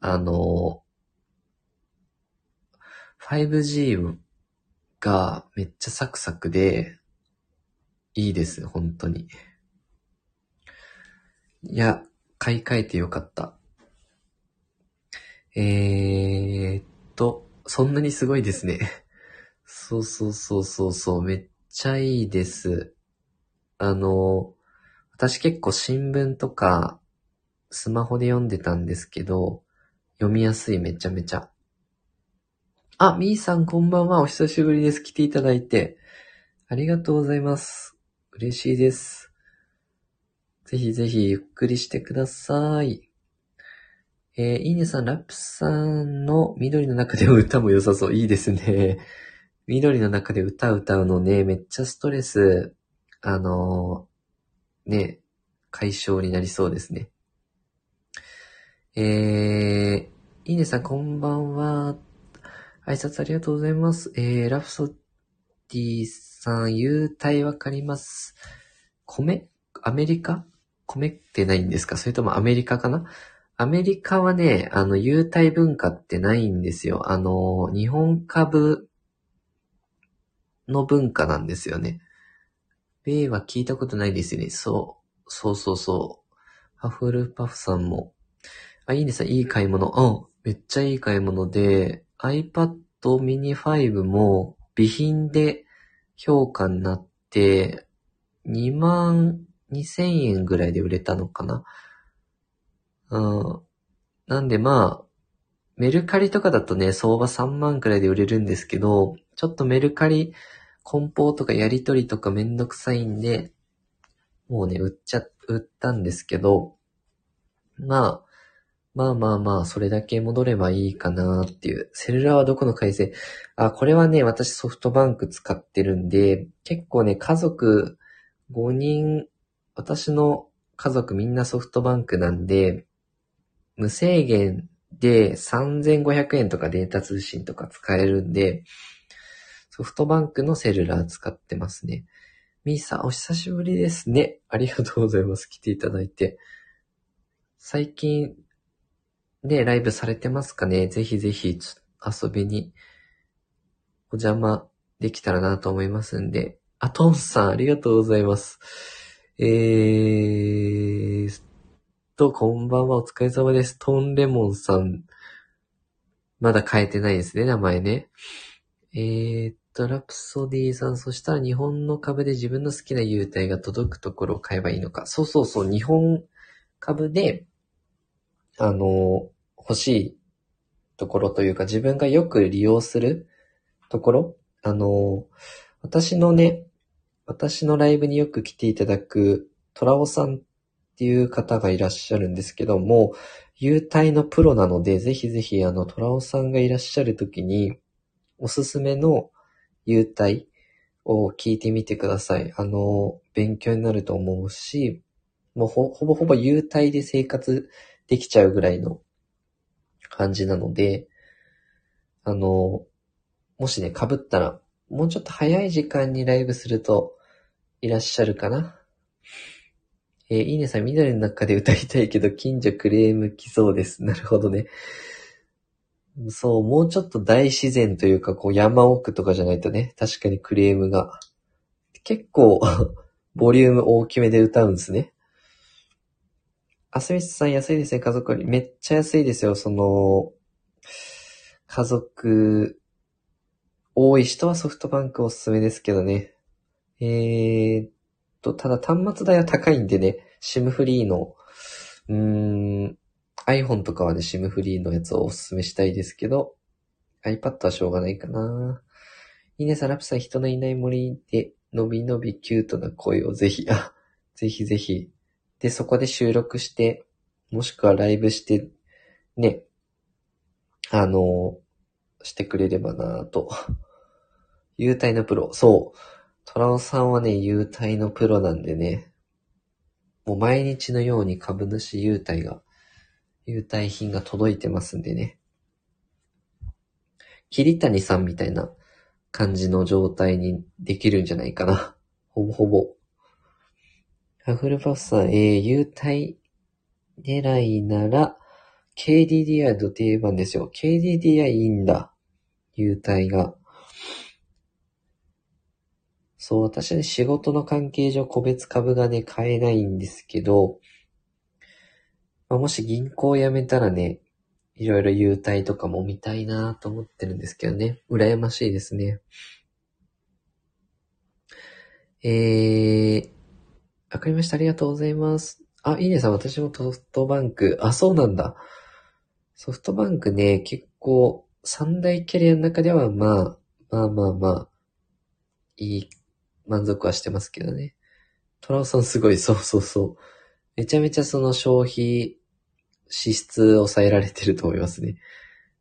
あの、5G がめっちゃサクサクで、いいです、本当に。いや、買い替えてよかった。えー、っと、そんなにすごいですね。そうそうそうそうそう、めっちゃいいです。あの、私結構新聞とかスマホで読んでたんですけど、読みやすいめちゃめちゃ。あ、みーさんこんばんは。お久しぶりです。来ていただいて。ありがとうございます。嬉しいです。ぜひぜひゆっくりしてください。えー、いいねさん、ラップさんの緑の中で歌も良さそう。いいですね。緑の中で歌歌うのね、めっちゃストレス、あのー、ね、解消になりそうですね。えー、いいねさん、こんばんは。挨拶ありがとうございます。えー、ラプソディさん、優待わかります。米アメリカ？米ってないんですか？それともアメリカかな？アメリカはね、あの、優待文化ってないんですよ。あの、日本株の文化なんですよね。米は聞いたことないですよね。そう。そうそうそう。ハフルパフさんも。あ、いいですよいい買い物。うん。めっちゃいい買い物で、iPad mini 5も備品で評価になって、2万2000円ぐらいで売れたのかな。うん。なんでまあ、メルカリとかだとね、相場3万くらいで売れるんですけど、ちょっとメルカリ、梱包とかやり取りとかめんどくさいんで、もうね、売っちゃ、売ったんですけど、まあ、まあまあまあ、それだけ戻ればいいかなっていう。セルラーはどこの回線あ、これはね、私ソフトバンク使ってるんで、結構ね、家族5人、私の家族みんなソフトバンクなんで、無制限で3500円とかデータ通信とか使えるんで、ソフトバンクのセルラー使ってますね。ミーさん、お久しぶりですね。ありがとうございます。来ていただいて。最近、ね、ライブされてますかねぜひぜひ、遊びに、お邪魔できたらなと思いますんで。あ、トンさん、ありがとうございます。えーと、こんばんは、お疲れ様です。トンレモンさん。まだ変えてないですね、名前ね。えーっと、ラプソディさん、そしたら日本の株で自分の好きな優待が届くところを買えばいいのか。そうそうそう、日本株で、あの、欲しいところというか、自分がよく利用するところ。あの、私のね、私のライブによく来ていただくトラオさんっていう方がいらっしゃるんですけども、優待のプロなので、ぜひぜひあのトラオさんがいらっしゃるときに、おすすめの優待を聞いてみてください。あの、勉強になると思うし、もうほぼほぼ優待で生活できちゃうぐらいの感じなので、あの、もしね、被ったら、もうちょっと早い時間にライブするといらっしゃるかな。えーいいねさん、緑の中で歌いたいけど、近所クレーム来そうです。なるほどね。そう、もうちょっと大自然というか、こう山奥とかじゃないとね、確かにクレームが。結構、ボリューム大きめで歌うんですね。あすみさん安いですね、家族より。めっちゃ安いですよ、その、家族、多い人はソフトバンクおすすめですけどね。えーと、ただ端末代は高いんでね、SIM フリーの、うーん、iPhone とかはね、SIM フリーのやつをおすすめしたいですけど、iPad はしょうがないかな。いいねさ、ラプさん、人のいない森で、のびのびキュートな声をぜひ、あ、ぜひぜひ。で、そこで収録して、もしくはライブして、ね、あの、してくれればなぁと。優待のプロ。そう。トラオさんはね、優待のプロなんでね。もう毎日のように株主優待が、優待品が届いてますんでね。桐谷さんみたいな感じの状態にできるんじゃないかな。ほぼほぼ。アフルパフさん、えー、優待狙いなら、KDDI と定番ですよ。KDDI いいんだ。優待が。そう、私ね、仕事の関係上個別株がね、買えないんですけど、まあ、もし銀行を辞めたらね、いろいろ優待とかも見たいなと思ってるんですけどね。羨ましいですね。えー、わかりました。ありがとうございます。あ、いいねさん、私もソフトバンク。あ、そうなんだ。ソフトバンクね、結構、三大キャリアの中では、まあ、まあまあまあ、いい、満足はしてますけどね。トラオさんすごい、そうそうそう。めちゃめちゃその消費、支出抑えられてると思いますね。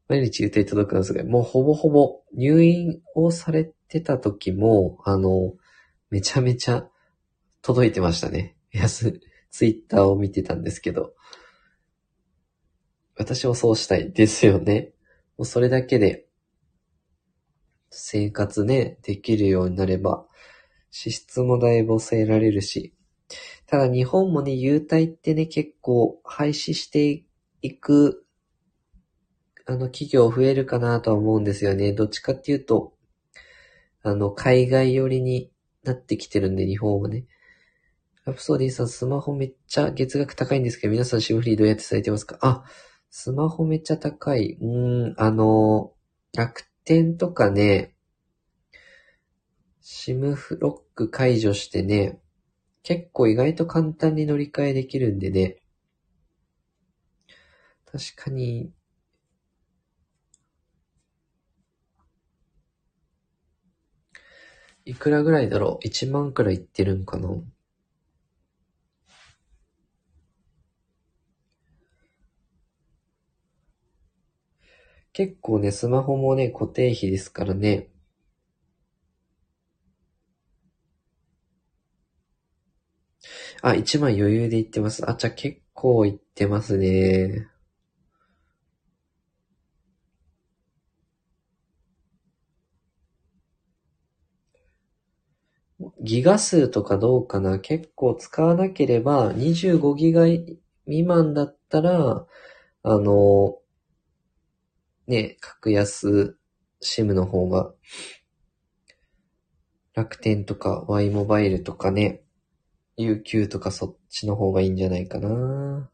毎日予定届くのすごい。もうほぼほぼ入院をされてた時も、あの、めちゃめちゃ届いてましたね。いや、すツイッターを見てたんですけど。私もそうしたいですよね。もうそれだけで、生活ね、できるようになれば、支出もだいぶ抑えられるし、ただ日本もね、優待ってね、結構廃止していく、あの、企業増えるかなとは思うんですよね。どっちかっていうと、あの、海外寄りになってきてるんで、日本はね。ラプソディさん、スマホめっちゃ月額高いんですけど、皆さんシムフリーどうやってされてますか？あ、スマホめっちゃ高い。うーん、あの、楽天とかね、シムフロック解除してね、結構意外と簡単に乗り換えできるんでね。確かに、いくらぐらいだろう ?1 万くらいいってるんかな？結構ね、スマホもね、固定費ですからね。あ、1万余裕でいってます。あ、じゃあ結構いってますね。ギガ数とかどうかな？結構使わなければ、25ギガ未満だったら、あの、ね、格安 SIM の方が、楽天とか Y モバイルとかね、UQ とかそっちの方がいいんじゃないかな。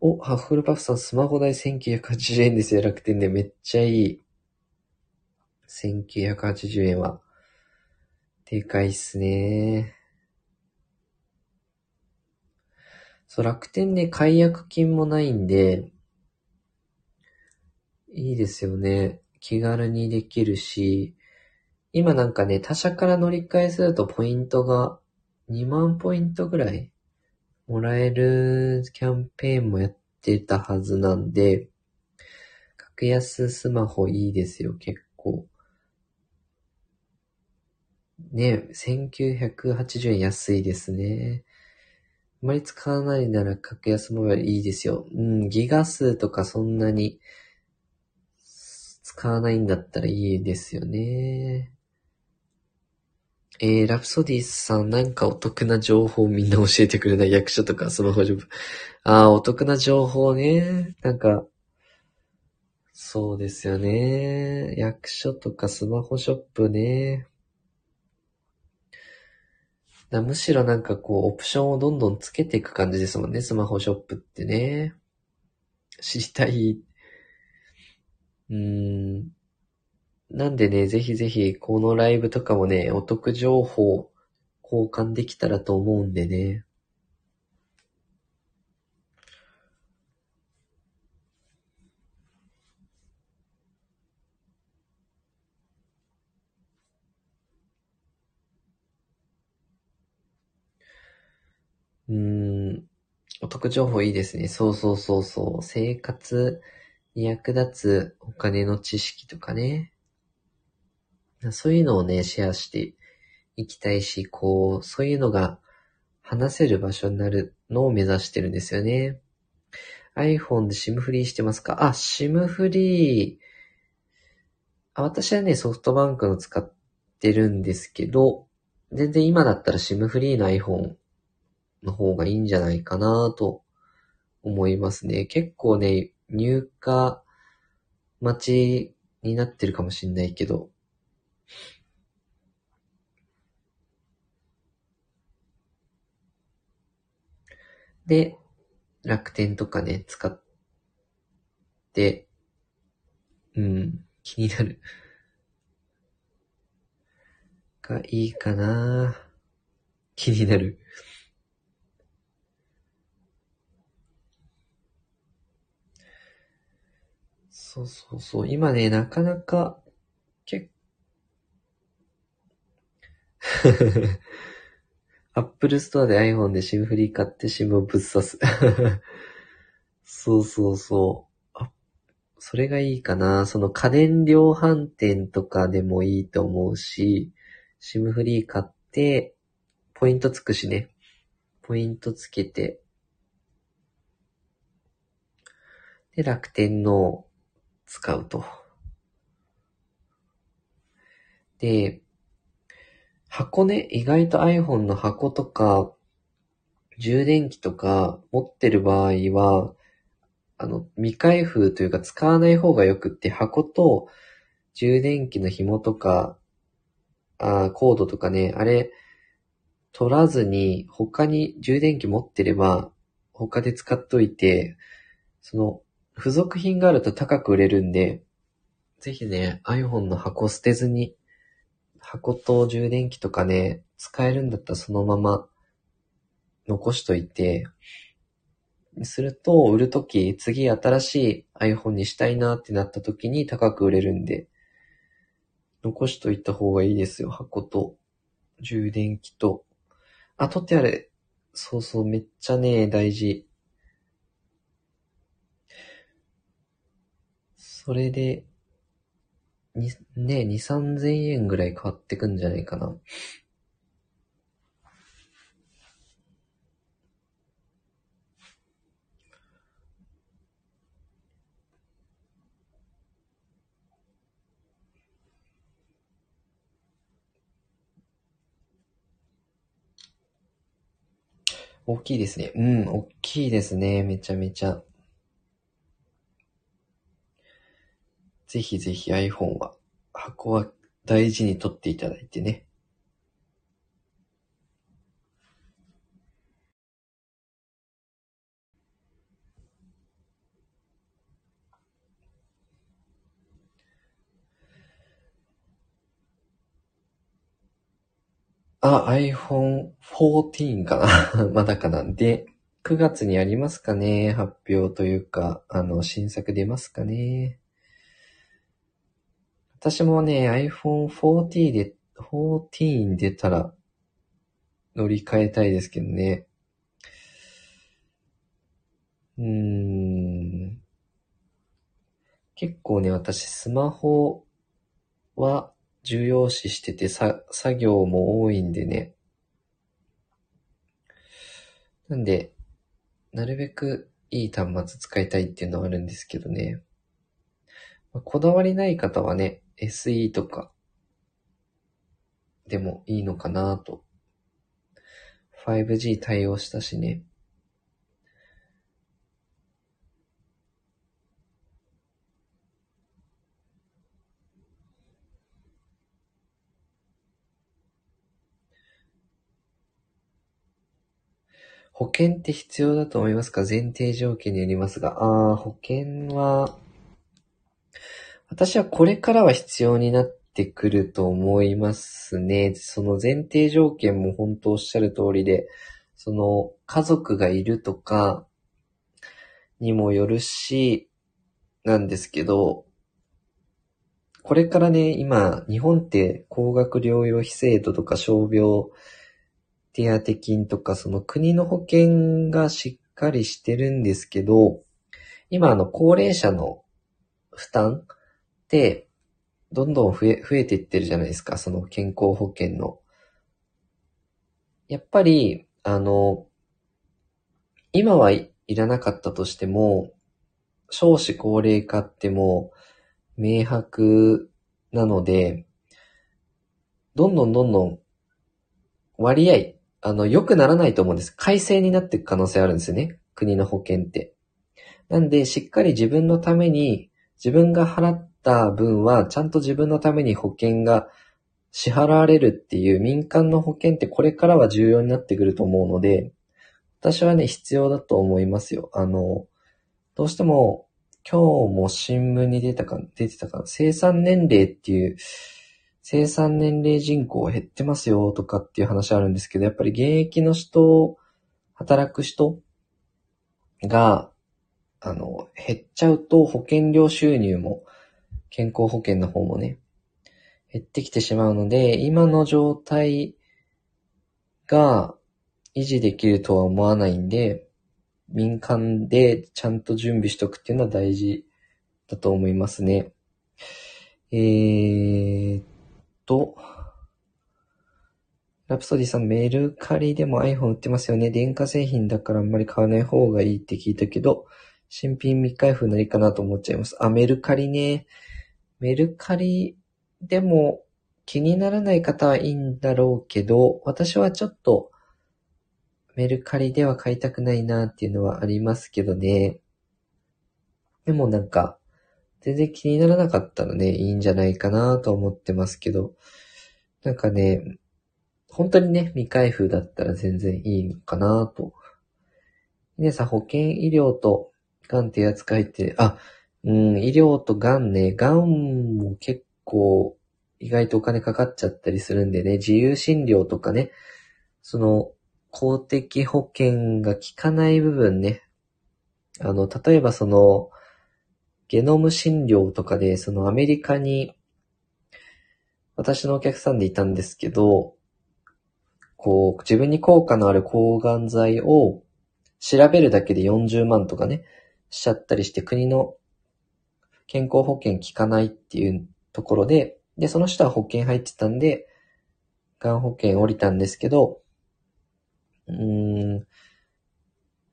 お、ハッフルパフさん、スマホ代1980円ですよ、楽天で。めっちゃいい。1980円は。でかいっすね。そう、楽天ね、解約金もないんで、いいですよね。気軽にできるし、今なんかね、他社から乗り換えするとポイントが2万ポイントぐらいもらえるキャンペーンもやってたはずなんで、格安スマホいいですよ、結構。ね、1980円安いですね。あまり使わないなら格安モバイルいいですよ。うん、ギガ数とかそんなに使わないんだったらいいですよね。えー、ラプソディさん、なんかお得な情報みんな教えてくれない役所とかスマホショップ。ああ、お得な情報ね。なんか、そうですよね。役所とかスマホショップね。むしろなんかこう、オプションをどんどんつけていく感じですもんね、スマホショップってね。知りたい。うーん。なんでね、ぜひぜひ、このライブとかもね、お得情報交換できたらと思うんでね。うん。お得情報いいですね。そうそうそうそう。生活に役立つお金の知識とかね。そういうのをね、シェアしていきたいし、こう、そういうのが話せる場所になるのを目指してるんですよね。iPhone で SIM フリーしてますか？あ、SIM フリー。あ、私はね、ソフトバンクの使ってるんですけど、全然今だったら SIM フリーの iPhone の方がいいんじゃないかなと思いますね。結構ね、入荷待ちになってるかもしんないけど、で、楽天とかね、使って、うん、気になる。がいいかな気になる。そうそうそう。今ね、なかなか、結 Apple Store で iPhone で SIM フリー買って SIM をぶっ刺す。そうそうそう。あ、それがいいかな。その家電量販店とかでもいいと思うし、SIM フリー買って、ポイントつくしね。ポイントつけて、で、楽天の使うと。で、箱ね、意外と iPhone の箱とか、充電器とか持ってる場合は、あの、未開封というか使わない方がよくって、箱と充電器の紐とか、あコードとかね、あれ、取らずに他に充電器持ってれば、他で使っといて、その、付属品があると高く売れるんで、ぜひね、iPhone の箱捨てずに箱と充電器とかね、使えるんだったらそのまま残しといて、すると、売るとき、次新しい iPhone にしたいなってなったときに高く売れるんで、残しといた方がいいですよ。箱と、充電器と。あ、取ってある。そうそう、めっちゃね、大事。それで、に、ね、2、3000円ぐらい変わってくんじゃないかな。大きいですね。うん、大きいですね。めちゃめちゃ。ぜひぜひ iPhone は、箱は大事に取っていただいてね。あ、iPhone 14かな。まだかなんで、9月にありますかね。発表というか、あの、新作出ますかね。私もね、iPhone 14で、14出たら乗り換えたいですけどね。うーん。結構ね、私スマホは重要視してて、さ、作業も多いんでね。なんで、なるべくいい端末使いたいっていうのはあるんですけどね。まあこだわりない方はね、SE とかでもいいのかなと。5G 対応したしね。保険って必要だと思いますか？前提条件によりますが。ああ、保険は、私はこれからは必要になってくると思いますね。その前提条件も本当おっしゃる通りで、その家族がいるとかにもよるし、なんですけど、これからね、今、日本って高額療養費制度とか傷病手当金とか、その国の保険がしっかりしてるんですけど、今あの高齢者の負担、どんどん増え、増えていってるじゃないですか、その健康保険の。やっぱり、あの、今はい、らなかったとしても、少子高齢化ってもう明白なので、どんどんどんどん割合、あの、良くならないと思うんです。改正になっていく可能性あるんですよね。国の保険って。なんで、しっかり自分のために、自分が払った分は、ちゃんと自分のために保険が支払われるっていう民間の保険ってこれからは重要になってくると思うので、私はね、必要だと思いますよ。あの、どうしても、今日も新聞に出たか、出てたか、生産年齢っていう、生産年齢人口減ってますよとかっていう話あるんですけど、やっぱり現役の人、働く人が、あの、減っちゃうと保険料収入も、健康保険の方もね、減ってきてしまうので、今の状態が維持できるとは思わないんで、民間でちゃんと準備しとくっていうのは大事だと思いますね。えーっと、ラプソディさん、メルカリでも iPhone 売ってますよね。電化製品だからあんまり買わない方がいいって聞いたけど、新品未開封なりかなと思っちゃいます。あ、メルカリね。メルカリでも気にならない方はいいんだろうけど、私はちょっとメルカリでは買いたくないなっていうのはありますけどね。でもなんか、全然気にならなかったらね、いいんじゃないかなと思ってますけど、なんかね、本当にね、未開封だったら全然いいのかなと。ねさ、保険医療と癌ってやつ書いて、あ、うん、医療と癌ね、癌も結構意外とお金かかっちゃったりするんでね、自由診療とかね、その公的保険が効かない部分ね、あの、例えばその、ゲノム診療とかで、そのアメリカに、私のお客さんでいたんですけど、こう、自分に効果のある抗がん剤を調べるだけで40万とかね、しちゃったりして国の健康保険効かないっていうところで、で、その人は保険入ってたんで、がん保険降りたんですけど、うーん、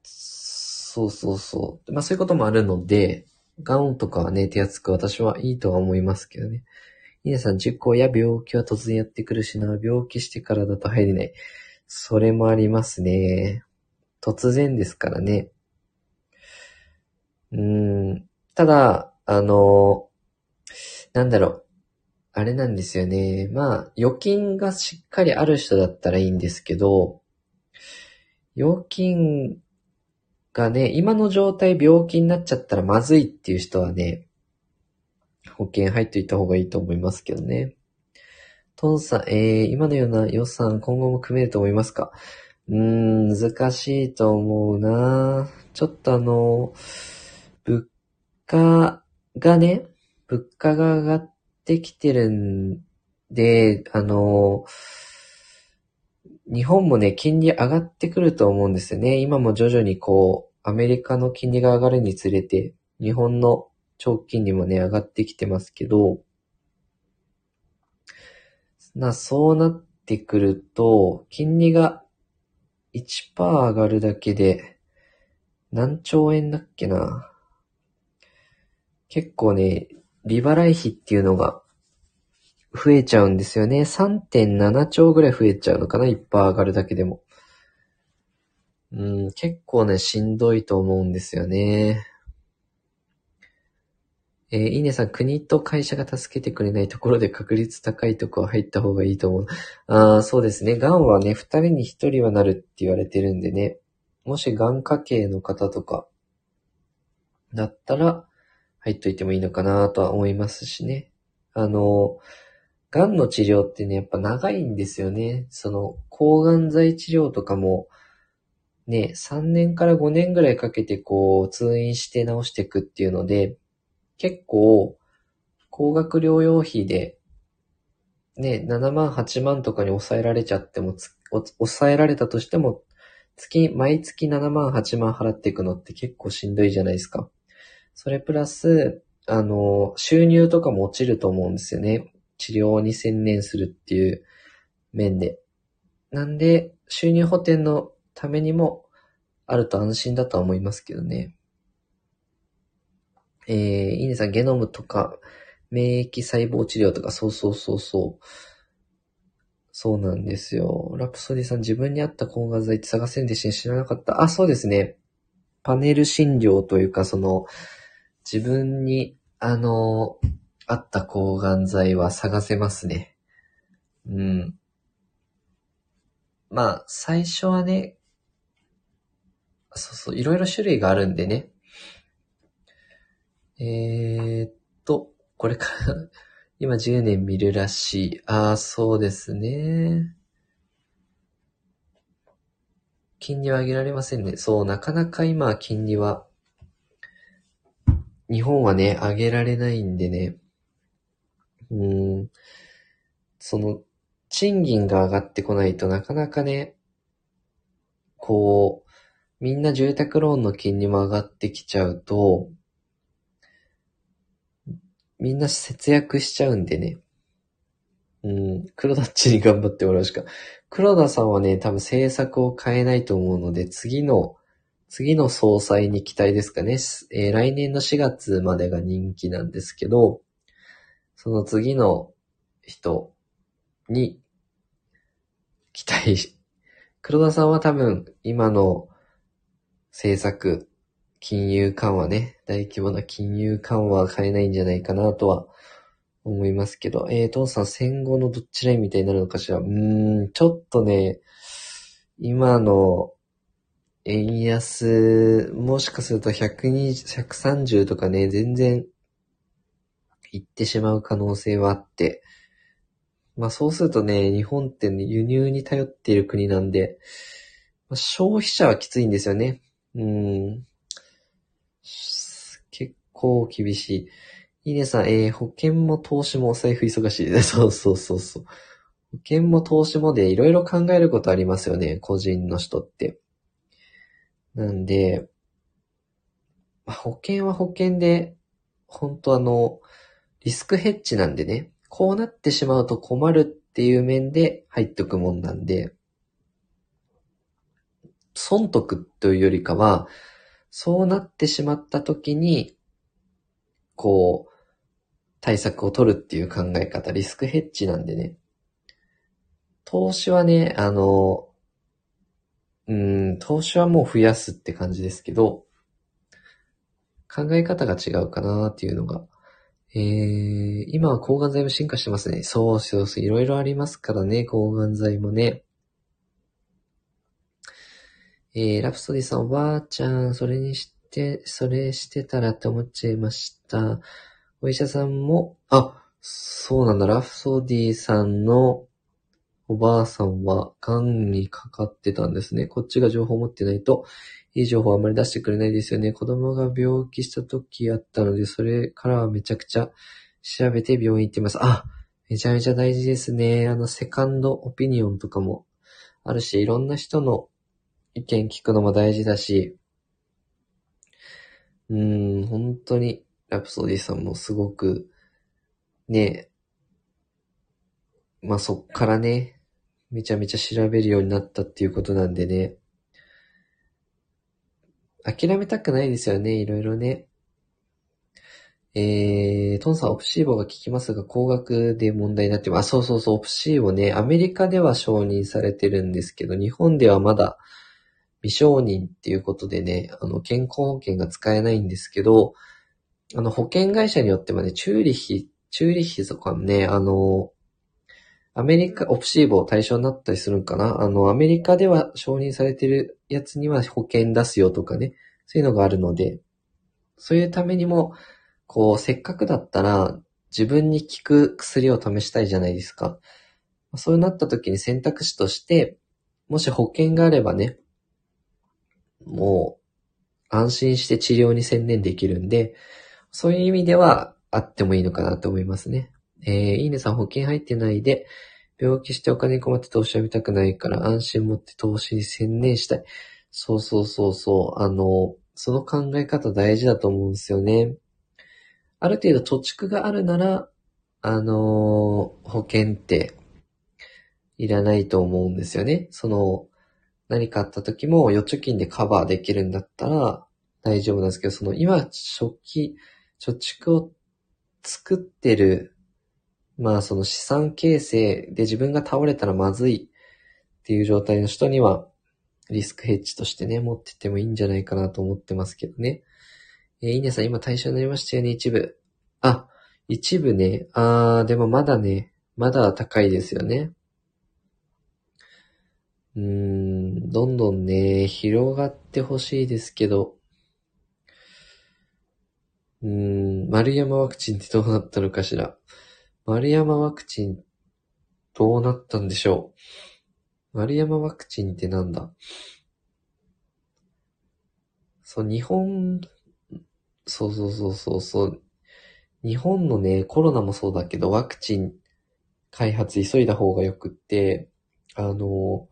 そうそうそう。まあそういうこともあるので、ガンとかはね、手厚く私はいいとは思いますけどね。皆さん、事故や病気は突然やってくるしな、病気してからだと入れない。それもありますね。突然ですからね。うーん。ただ、あの、なんだろう。あれなんですよね。まあ、預金がしっかりある人だったらいいんですけど、預金がね、今の状態病気になっちゃったらまずいっていう人はね、保険入っといた方がいいと思いますけどね。トンさん、えー、今のような予算今後も組めると思いますか？うーん、難しいと思うなちょっとあの、物価がね、物価が上がってきてるんで、あの、日本もね、金利上がってくると思うんですよね。今も徐々にこう、アメリカの金利が上がるにつれて、日本の長期金利もね、上がってきてますけど、な、そうなってくると、金利が1%上がるだけで、何兆円だっけな。結構ね、利払い費っていうのが増えちゃうんですよね。3.7兆ぐらい増えちゃうのかな ?1% 上がるだけでも。うん、結構ね、しんどいと思うんですよね。えー、イネさん、国と会社が助けてくれないところで確率高いとこは入った方がいいと思う。ああ、そうですね。癌はね、二人に一人はなるって言われてるんでね。もし癌家系の方とか、だったら、入っといてもいいのかなとは思いますしね。あの、癌の治療ってね、やっぱ長いんですよね。その、抗がん剤治療とかも、ね、3年から5年ぐらいかけてこう、通院して治していくっていうので、結構、高額療養費で、ね、7万、8万とかに抑えられちゃっても、抑えられたとしても、月、毎月7万、8万払っていくのって結構しんどいじゃないですか。それプラス、あの、収入とかも落ちると思うんですよね。治療に専念するっていう面で。なんで、収入補填のためにもあると安心だとは思いますけどね。えー、いいねさん、ゲノムとか、免疫細胞治療とか、そうそうそうそう。そうなんですよ。ラプソディさん、自分に合った抗がん剤って探せんでし知らなかった。あ、そうですね。パネル診療というか、その、自分に、あの、合った抗がん剤は探せますね。うん。まあ、最初はね、そうそう、いろいろ種類があるんでね。えー、っと、これから 今10年見るらしい。ああ、そうですね。金利は上げられませんね。そう、なかなか今金利は、日本はね、上げられないんでね。うん、その、賃金が上がってこないとなかなかね、こう、みんな住宅ローンの金利も上がってきちゃうと、みんな節約しちゃうんでね。うん、黒田っちに頑張ってもらうしか。黒田さんはね、多分政策を変えないと思うので、次の、次の総裁に期待ですかね。えー、来年の4月までが人気なんですけど、その次の人に期待 黒田さんは多分今の政策、金融緩和ね、大規模な金融緩和は変えないんじゃないかなとは思いますけど、えー、父さん戦後のどっちラインみたいになるのかしらうーん、ちょっとね、今の円安、もしかすると120、130とかね、全然行ってしまう可能性はあって、まあそうするとね、日本って、輸入に頼っている国なんで、まあ、消費者はきついんですよね。うん。結構厳しい。いいねさん、えー、保険も投資もお財布忙しい。そ うそうそうそう。保険も投資もでいろいろ考えることありますよね。個人の人って。なんで、まあ保険は保険で、本当あの、リスクヘッジなんでね、こうなってしまうと困るっていう面で入っとくもんなんで、損得というよりかは、そうなってしまった時に、こう、対策を取るっていう考え方、リスクヘッジなんでね。投資はね、あの、うん、投資はもう増やすって感じですけど、考え方が違うかなっていうのが。えー、今は抗がん剤も進化してますね。そうそうそう、いろいろありますからね、抗がん剤もね。えー、ラプソディさん、おばあちゃん、それにして、それしてたらって思っちゃいました。お医者さんも、あ、そうなんだ、ラフソディさんのおばあさんは癌にかかってたんですね。こっちが情報持ってないと、いい情報あまり出してくれないですよね。子供が病気した時あったので、それからはめちゃくちゃ調べて病院行ってます。あ、めちゃめちゃ大事ですね。あの、セカンドオピニオンとかもあるし、いろんな人の意見聞くのも大事だし、うーん、本当に、ラプソディさんもすごく、ね、まあ、そっからね、めちゃめちゃ調べるようになったっていうことなんでね、諦めたくないですよね、いろいろね。えー、トンさん、オプシーボが効きますが、高額で問題になってます。あ、そうそうそう、オプシーボね、アメリカでは承認されてるんですけど、日本ではまだ未承認っていうことでね、あの、健康保険が使えないんですけど、あの、保険会社によってはね、チューリッヒ、チューリッヒとかね、あの、アメリカ、オプシーボ対象になったりするんかな？あの、アメリカでは承認されてるやつには保険出すよとかね、そういうのがあるので、そういうためにも、こう、せっかくだったら、自分に効く薬を試したいじゃないですか。そうなった時に選択肢として、もし保険があればね、もう、安心して治療に専念できるんで、そういう意味では、あってもいいのかなと思いますね。えー、いいねさん保険入ってないで、病気してお金困って投資は見たくないから安心持って投資に専念したい。そうそうそうそう。あの、その考え方大事だと思うんですよね。ある程度土地区があるなら、あの、保険っていらないと思うんですよね。その、何かあった時も預貯金でカバーできるんだったら大丈夫なんですけど、その今、初期、貯蓄を作ってる、まあその資産形成で自分が倒れたらまずいっていう状態の人には、リスクヘッジとしてね、持ってってもいいんじゃないかなと思ってますけどね。えー、イネさん今対象になりましたよね、一部。あ、一部ね。あー、でもまだね、まだ高いですよね。うーん、どんどんね、広がってほしいですけど、うーん、丸山ワクチンってどうなったのかしら。丸山ワクチン、どうなったんでしょう？丸山ワクチンってなんだ？そう、日本そうそうそうそうそう。日本のね、コロナもそうだけど、ワクチン開発急いだ方がよくって、あの、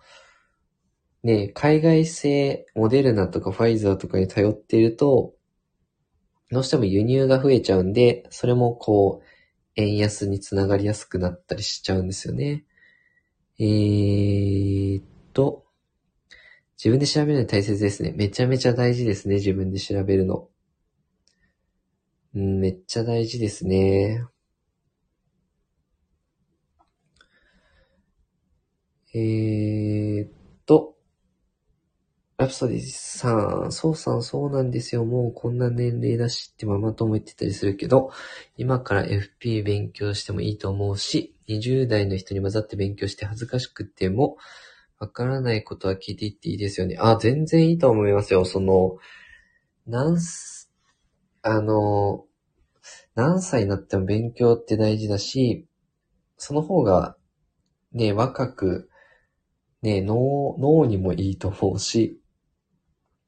ね、海外製モデルナとかファイザーとかに頼っていると、どうしても輸入が増えちゃうんで、それもこう、円安につながりやすくなったりしちゃうんですよね。えーっと、自分で調べるの大切ですね。めちゃめちゃ大事ですね、自分で調べるの。うん、めっちゃ大事ですね。えー、ラプソディさん、そうさんそうなんですよ。もうこんな年齢だしってママ友言ってたりするけど、今から FP 勉強してもいいと思うし、20代の人に混ざって勉強して恥ずかしくても、わからないことは聞いていっていいですよね。あ、全然いいと思いますよ。その、なんす、あの、何歳になっても勉強って大事だし、その方が、ね、若く、ね、脳、脳にもいいと思うし、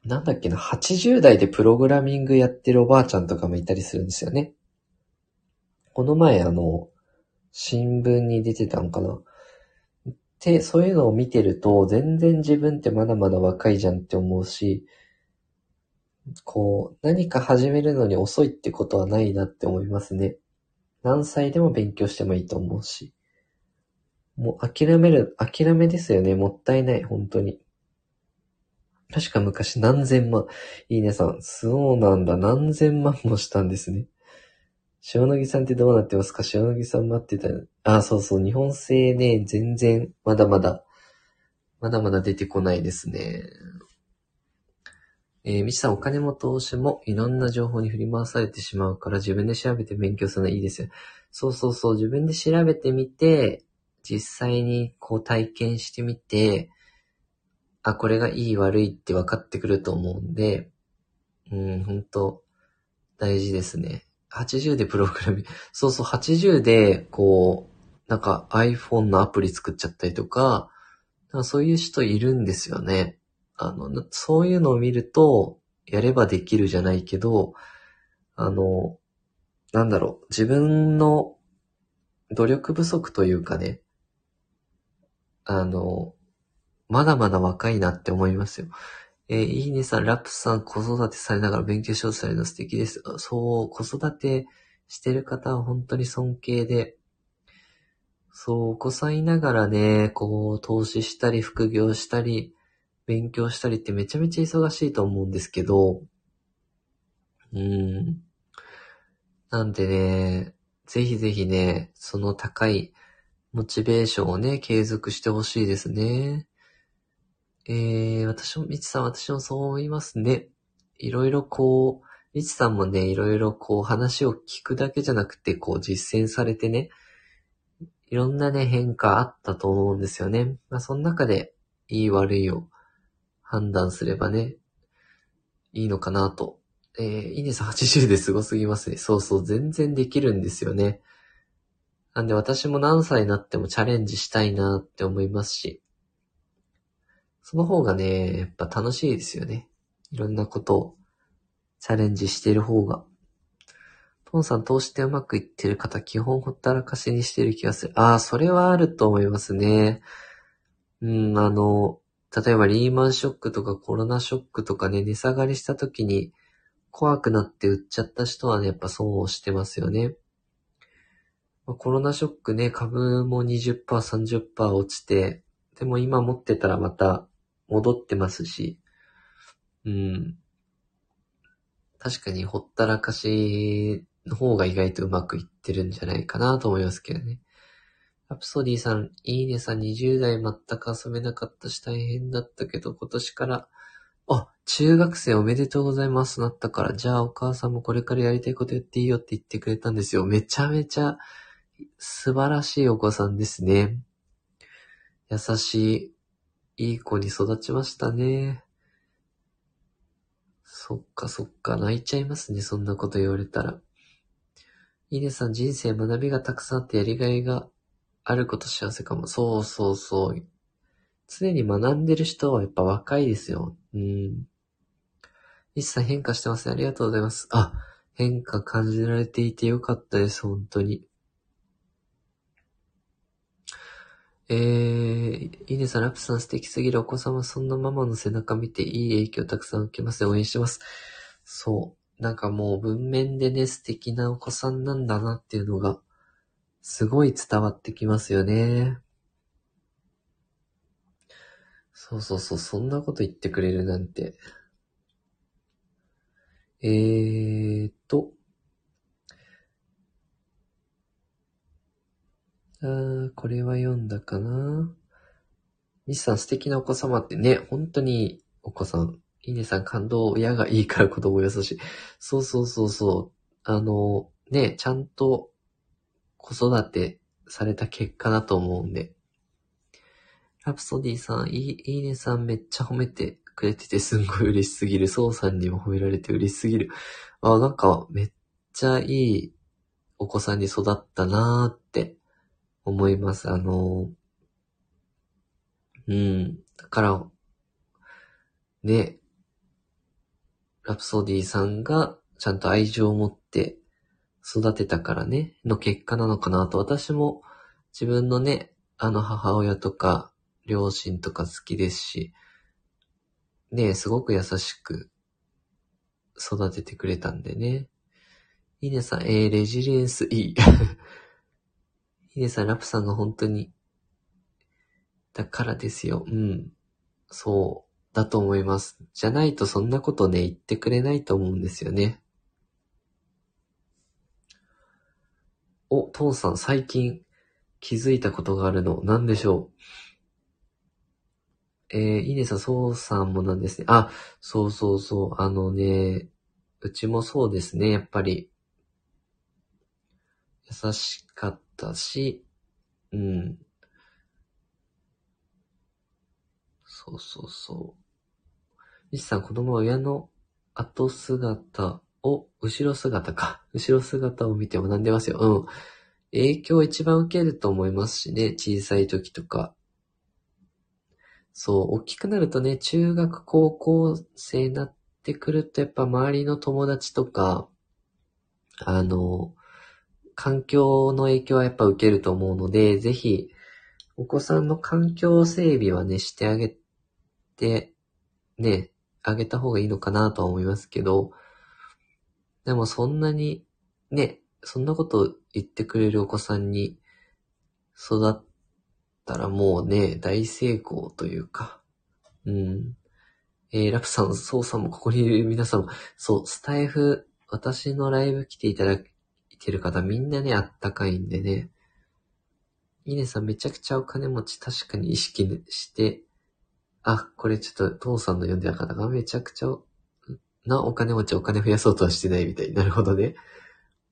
なんだっけな、80代でプログラミングやってるおばあちゃんとかもいたりするんですよね。この前あの、新聞に出てたんかな。で、そういうのを見てると、全然自分ってまだまだ若いじゃんって思うし、こう、何か始めるのに遅いってことはないなって思いますね。何歳でも勉強してもいいと思うし。もう諦める、諦めですよね。もったいない、本当に。確か昔何千万。いいねさん、そうなんだ。何千万もしたんですね。塩野義さんってどうなってますか？塩野義さん待ってた。あ、そうそう。日本製ね、全然、まだまだ、まだまだ出てこないですね。えー、みちさん、お金も投資もいろんな情報に振り回されてしまうから自分で調べて勉強するのはいいですよ。そうそうそう、自分で調べてみて、実際にこう体験してみて、あ、これがいい悪いって分かってくると思うんで、うん、本当大事ですね。80でプログラミング、そうそう、80で、こう、なんか iPhone のアプリ作っちゃったりとか、なんかそういう人いるんですよね。あの、そういうのを見ると、やればできるじゃないけど、あの、なんだろう、自分の努力不足というかね、あの、まだまだ若いなって思いますよ。えー、いいねさん、ラップさん、子育てされながら勉強しようとされるの素敵です。そう、子育てしてる方は本当に尊敬で、そう、お子さんいながらね、こう、投資したり、副業したり、勉強したりってめちゃめちゃ忙しいと思うんですけど、うん。なんでね、ぜひぜひね、その高いモチベーションをね、継続してほしいですね。えー、私も、みちさん、私もそう思いますね。いろいろこう、みちさんもね、いろいろこう話を聞くだけじゃなくて、こう実践されてね、いろんなね、変化あったと思うんですよね。まあ、その中で、いい悪いを判断すればね、いいのかなと。えー、いいねさん80ですごすぎますね。そうそう、全然できるんですよね。なんで私も何歳になってもチャレンジしたいなって思いますし、その方がね、やっぱ楽しいですよね。いろんなことをチャレンジしてる方が。トンさん投資ってうまくいってる方、基本ほったらかしにしてる気がする。ああ、それはあると思いますね。うん、あの、例えばリーマンショックとかコロナショックとかね、値下がりした時に怖くなって売っちゃった人はね、やっぱ損してますよね。コロナショックね、株も20%、30%落ちて、でも今持ってたらまた戻ってますし、うん。確かにほったらかしの方が意外とうまくいってるんじゃないかなと思いますけどね。ラプソディさん、いいねさん20代全く遊べなかったし大変だったけど今年から、あ、中学生おめでとうございますなったから、じゃあお母さんもこれからやりたいことやっていいよって言ってくれたんですよ。めちゃめちゃ素晴らしいお子さんですね。優しい、いい子に育ちましたね。そっかそっか、泣いちゃいますね、そんなこと言われたら。いいねさん、人生学びがたくさんあってやりがいがあること幸せかも。そうそうそう。常に学んでる人はやっぱ若いですよ。うん。一切変化してますね。ありがとうございます。あ、変化感じられていてよかったです、本当に。えー、いいねさん、ラプさん素敵すぎるお子様、そんなママの背中見ていい影響たくさん受けますね。応援してます。そう。なんかもう文面でね、素敵なお子さんなんだなっていうのが、すごい伝わってきますよね。そうそうそう、そんなこと言ってくれるなんて。えーと、あこれは読んだかな。西さん素敵なお子様ってね、本当にお子さん。いいねさん感動、親がいいから子供優しい。そうそうそうそう。あの、ね、ちゃんと子育てされた結果だと思うんで。ラプソディさん、いい、いいねさんめっちゃ褒めてくれててすんごい嬉しすぎる。ソウさんにも褒められて嬉しすぎる。あ、なんかめっちゃいいお子さんに育ったなーって思います。あの、うん。だから、ね、ラプソディさんがちゃんと愛情を持って育てたからね、の結果なのかなと。私も自分のね、あの母親とか両親とか好きですし、ね、すごく優しく育ててくれたんでね。いいねさん、えー、レジリエンスいい。ヒデさん、ラプさんが本当に、だからですよ。うん。そう、だと思います。じゃないとそんなことね、言ってくれないと思うんですよね。お、トンさん、最近気づいたことがあるの、何でしょう。えー、イネさん、そうさんもなんですね。あ、そうそうそう。あのね、うちもそうですね、やっぱり。優しかったし、うん。そうそうそう。西さん、子供は親の後姿お、後ろ姿か。後ろ姿を見て学んでますよ。うん。影響一番受けると思いますしね。小さい時とか。そう、大きくなるとね、中学、高校生になってくると、やっぱ周りの友達とか、あの、環境の影響はやっぱ受けると思うので、ぜひ、お子さんの環境整備はね、してあげて、ね、あげた方がいいのかなとは思いますけど、でもそんなに、ね、そんなこと言ってくれるお子さんに育ったらもうね、大成功というか、うん。えー、ラプさん、ソウさんもここにいる皆さんも、そう、スタイフ、私のライブ来ていただくてる方みんなね、あったかいんでね。イネさんめちゃくちゃお金持ち確かに意識して、あ、これちょっと父さんの読んでた方がめちゃくちゃなお金持ちお金増やそうとはしてないみたい。なるほどね。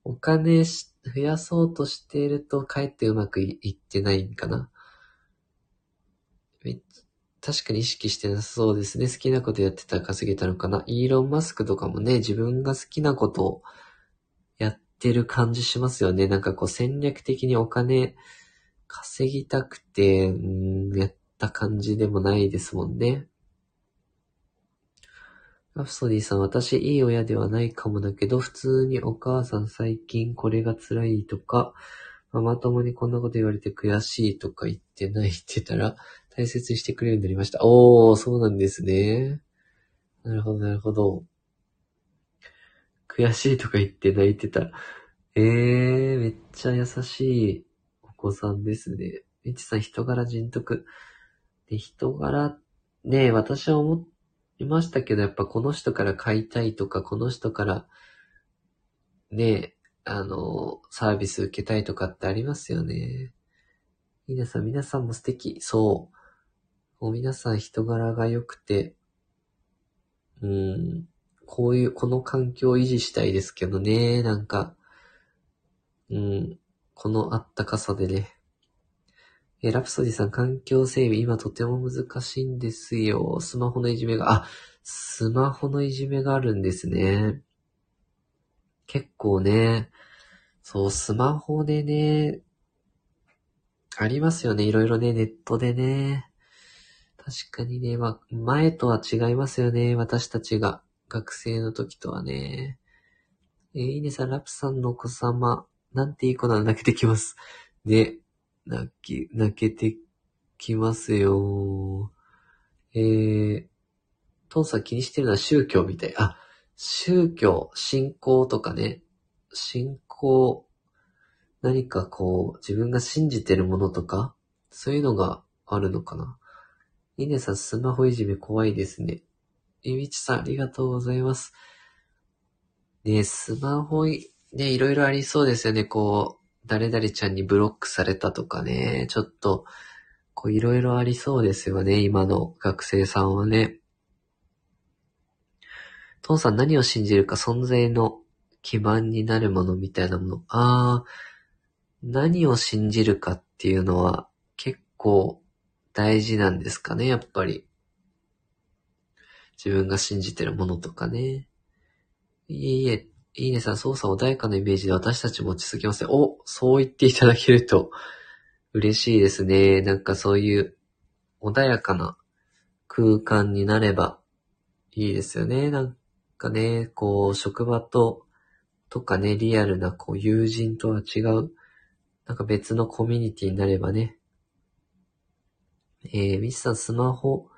お金増やそうとしていると、かえってうまくいってないんかな。確かに意識してなさそうですね。好きなことやってたら稼げたのかな。イーロン・マスクとかもね、自分が好きなことをやってる感じしますよね。なんかこう戦略的にお金稼ぎたくて、うん、やった感じでもないですもんね。ラプソディさん、私いい親ではないかもだけど、普通にお母さん最近これが辛いとか、ママ友にこんなこと言われて悔しいとか言って泣いってたら、大切にしてくれるようになりました。おー、そうなんですね。なるほど、なるほど。悔しいとか言って泣いてた。えー、めっちゃ優しいお子さんですね。みちさん、人柄人徳。で、人柄、ね私は思いましたけど、やっぱこの人から買いたいとか、この人から、ね、あの、サービス受けたいとかってありますよね。皆さん、皆さんも素敵。そう。もう皆さん人柄が良くて、うん、こういう、この環境を維持したいですけどね、なんか、うん、このあったかさでね、えラプソディさん、環境整備、今とても難しいんですよ。スマホのいじめが、あ、スマホのいじめがあるんですね。結構ね、そう、スマホでね、ありますよね。いろいろね、ネットでね。確かにね、ま、前とは違いますよね。私たちが。学生の時とはね。えー、いいねさん、ラプさんのお子様、なんていい子なの泣けてきます。ね、泣き、泣けてきますよ。えー、トンさん気にしてるのは宗教みたい。あ、宗教、信仰とかね。信仰、何かこう、自分が信じてるものとか、そういうのがあるのかな。イネさん、スマホいじめ怖いですね。えみちさん、ありがとうございます。ねスマホい、ねいろいろありそうですよね。こう、誰々ちゃんにブロックされたとかね、ちょっと、こういろいろありそうですよね、今の学生さんはね。トンさん何を信じるか存在の基盤になるものみたいなもの。ああ、何を信じるかっていうのは結構大事なんですかね、やっぱり。自分が信じてるものとかね。いえいえ、いいねさん、操作穏やかなイメージで私たちも落ち着きますね。お、そう言っていただけると嬉しいですね。なんかそういう穏やかな空間になればいいですよね。なんかね、こう、職場と、とかね、リアルなこう友人とは違う、なんか別のコミュニティになればね。えー、ミスさん、スマホ、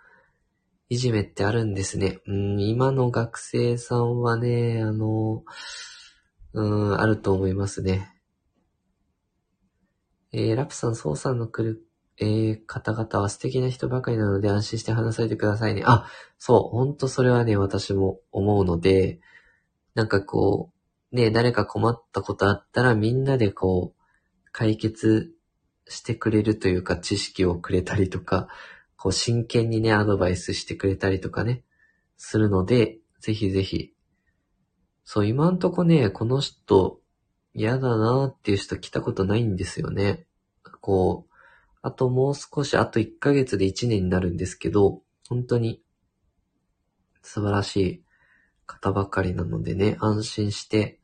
いじめってあるんですね。うん、今の学生さんはね、あの、うん、あると思いますね。えー、ラプさん、ソウさんの来る、えー、方々は素敵な人ばかりなので安心して話されてくださいね。あ、そう、ほんとそれはね、私も思うので、なんかこう、ね、誰か困ったことあったらみんなでこう、解決してくれるというか知識をくれたりとか、こう真剣にね、アドバイスしてくれたりとかね、するので、ぜひぜひ。そう、今んとこね、この人、嫌だなーっていう人来たことないんですよね。こう、あともう少し、あと1ヶ月で1年になるんですけど、本当に素晴らしい方ばかりなのでね、安心して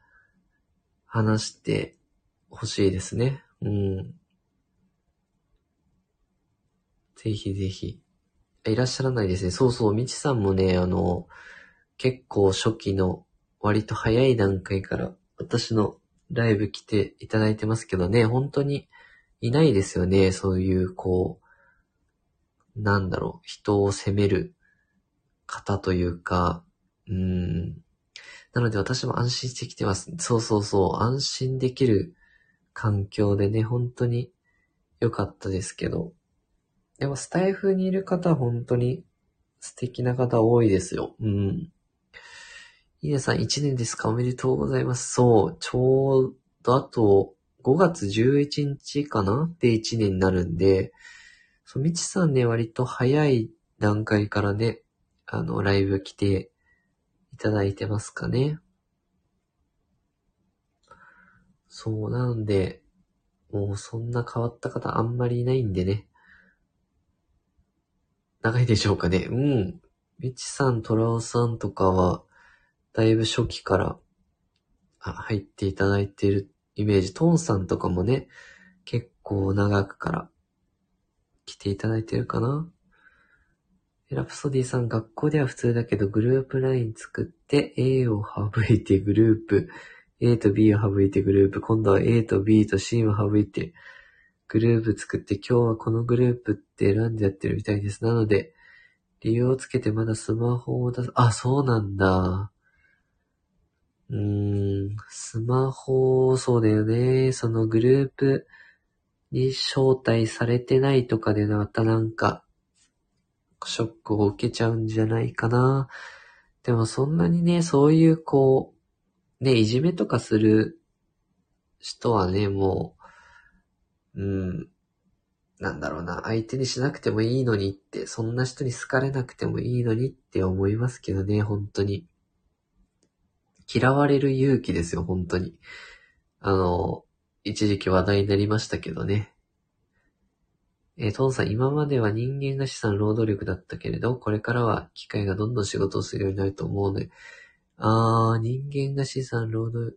話してほしいですね。うん。ぜひぜひ。いらっしゃらないですね。そうそう、みちさんもね、あの、結構初期の割と早い段階から私のライブ来ていただいてますけどね、本当にいないですよね。そういう、こう、なんだろう、人を責める方というか、うん。なので私も安心してきてます。そうそうそう、安心できる環境でね、本当に良かったですけど。でもスタイフにいる方本当に素敵な方多いですよ。うん。イネさん1年ですか？おめでとうございます。そう、ちょうどあと5月11日かな？で1年になるんで、そう、みちさんね、割と早い段階からね、あの、ライブ来ていただいてますかね。そう、なんで、もうそんな変わった方あんまりいないんでね。長いでしょうかね。うん。みちさん、トラオさんとかは、だいぶ初期から、あ、入っていただいているイメージ。トンさんとかもね、結構長くから来ていただいてるかな。ラプソディさん、学校では普通だけど、グループライン作って、A を省いてグループ、A と B を省いてグループ、今度は A と B と C を省いて、グループ作って今日はこのグループって選んでやってるみたいです。なので、理由をつけてまだスマホを出す。あ、そうなんだ。うーん、スマホ、そうだよね。そのグループに招待されてないとかでまたなんか、ショックを受けちゃうんじゃないかな。でもそんなにね、そういうこう、ね、いじめとかする人はね、もう、うん、なんだろうな、相手にしなくてもいいのにって、そんな人に好かれなくてもいいのにって思いますけどね、本当に。嫌われる勇気ですよ、本当に。あの、一時期話題になりましたけどね。えー、トンさん、今までは人間が資産労働力だったけれど、これからは機械がどんどん仕事をするようになると思うので、あー、人間が資産労働、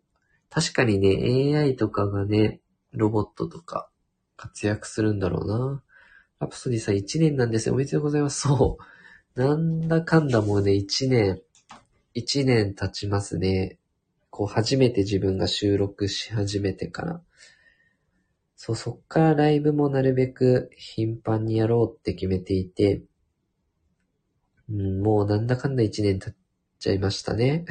確かにね、AI とかがね、ロボットとか、活躍するんだろうな。ラプソディさん1年なんですよ。おめでとうございます。そう。なんだかんだもうね、1年、1年経ちますね。こう、初めて自分が収録し始めてから。そう、そっからライブもなるべく頻繁にやろうって決めていて、うん、もうなんだかんだ1年経っちゃいましたね。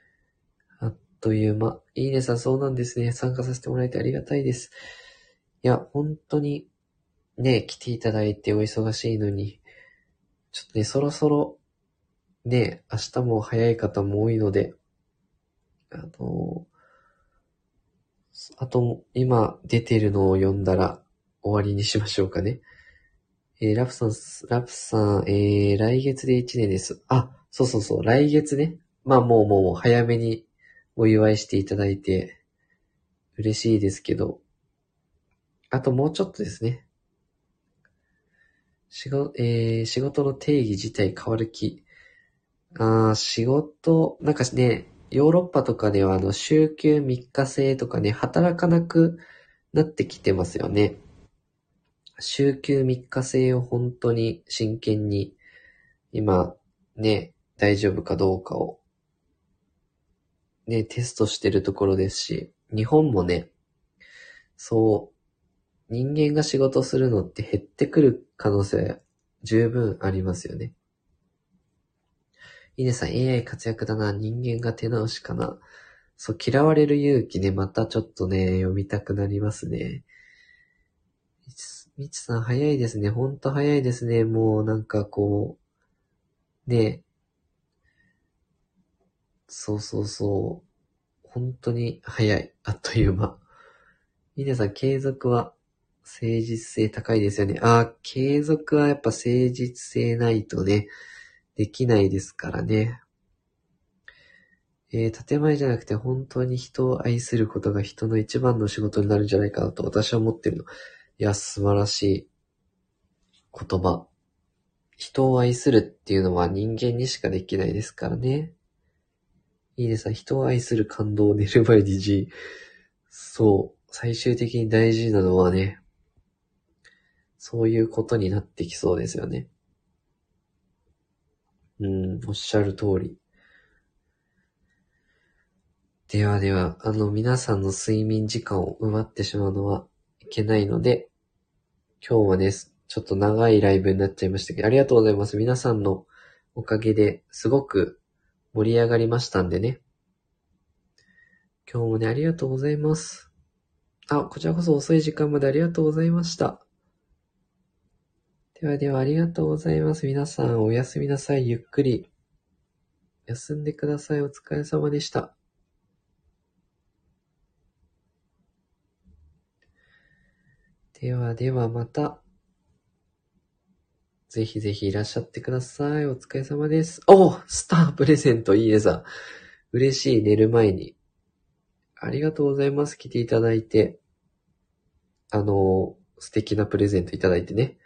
あっという間。いいねさん、そうなんですね。参加させてもらえてありがたいです。いや、本当に、ね、来ていただいてお忙しいのに、ちょっとね、そろそろ、ね、明日も早い方も多いので、あの、あと、今出てるのを読んだら終わりにしましょうかね。えー、ラプさん、ラプさん、えー、来月で1年です。あ、そうそうそう、来月ね。まあもうもう早めにお祝いしていただいて嬉しいですけど、あともうちょっとですね。仕事、えー、仕事の定義自体変わる気。あ仕事、なんかね、ヨーロッパとかではあの、週休3日制とかね、働かなくなってきてますよね。週休3日制を本当に真剣に、今、ね、大丈夫かどうかを、ね、テストしてるところですし、日本もね、そう、人間が仕事するのって減ってくる可能性十分ありますよね。イネさん AI 活躍だな。人間が手直しかな。そう、嫌われる勇気ね、またちょっとね、読みたくなりますね。みちさん早いですね。ほんと早いですね。もうなんかこう、ねそうそうそう。本当に早い。あっという間。イネさん継続は誠実性高いですよね。ああ、継続はやっぱ誠実性ないとね、できないですからね。えー、建前じゃなくて本当に人を愛することが人の一番の仕事になるんじゃないかなと私は思ってるの。いや、素晴らしい言葉。人を愛するっていうのは人間にしかできないですからね。いいねさん、人を愛する感動を寝る前に G。そう。最終的に大事なのはね、そういうことになってきそうですよね。うん、おっしゃる通り。ではでは、あの、皆さんの睡眠時間を奪ってしまうのはいけないので、今日はね、ちょっと長いライブになっちゃいましたけど、ありがとうございます。皆さんのおかげですごく盛り上がりましたんでね。今日もね、ありがとうございます。あ、こちらこそ遅い時間までありがとうございました。ではではありがとうございます。皆さんおやすみなさい。ゆっくり休んでください。お疲れ様でした。ではではまた。ぜひぜひいらっしゃってください。お疲れ様です。おスタープレゼントいいねさん。嬉しい寝る前に。ありがとうございます。来ていただいて。あの、素敵なプレゼントいただいてね。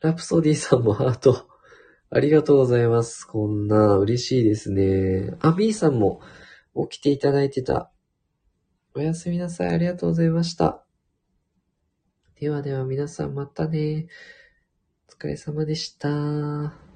ラプソディさんもハート。ありがとうございます。こんな、嬉しいですね。あ、B さんも起きていただいてた。おやすみなさい。ありがとうございました。ではでは皆さんまたね。お疲れ様でした。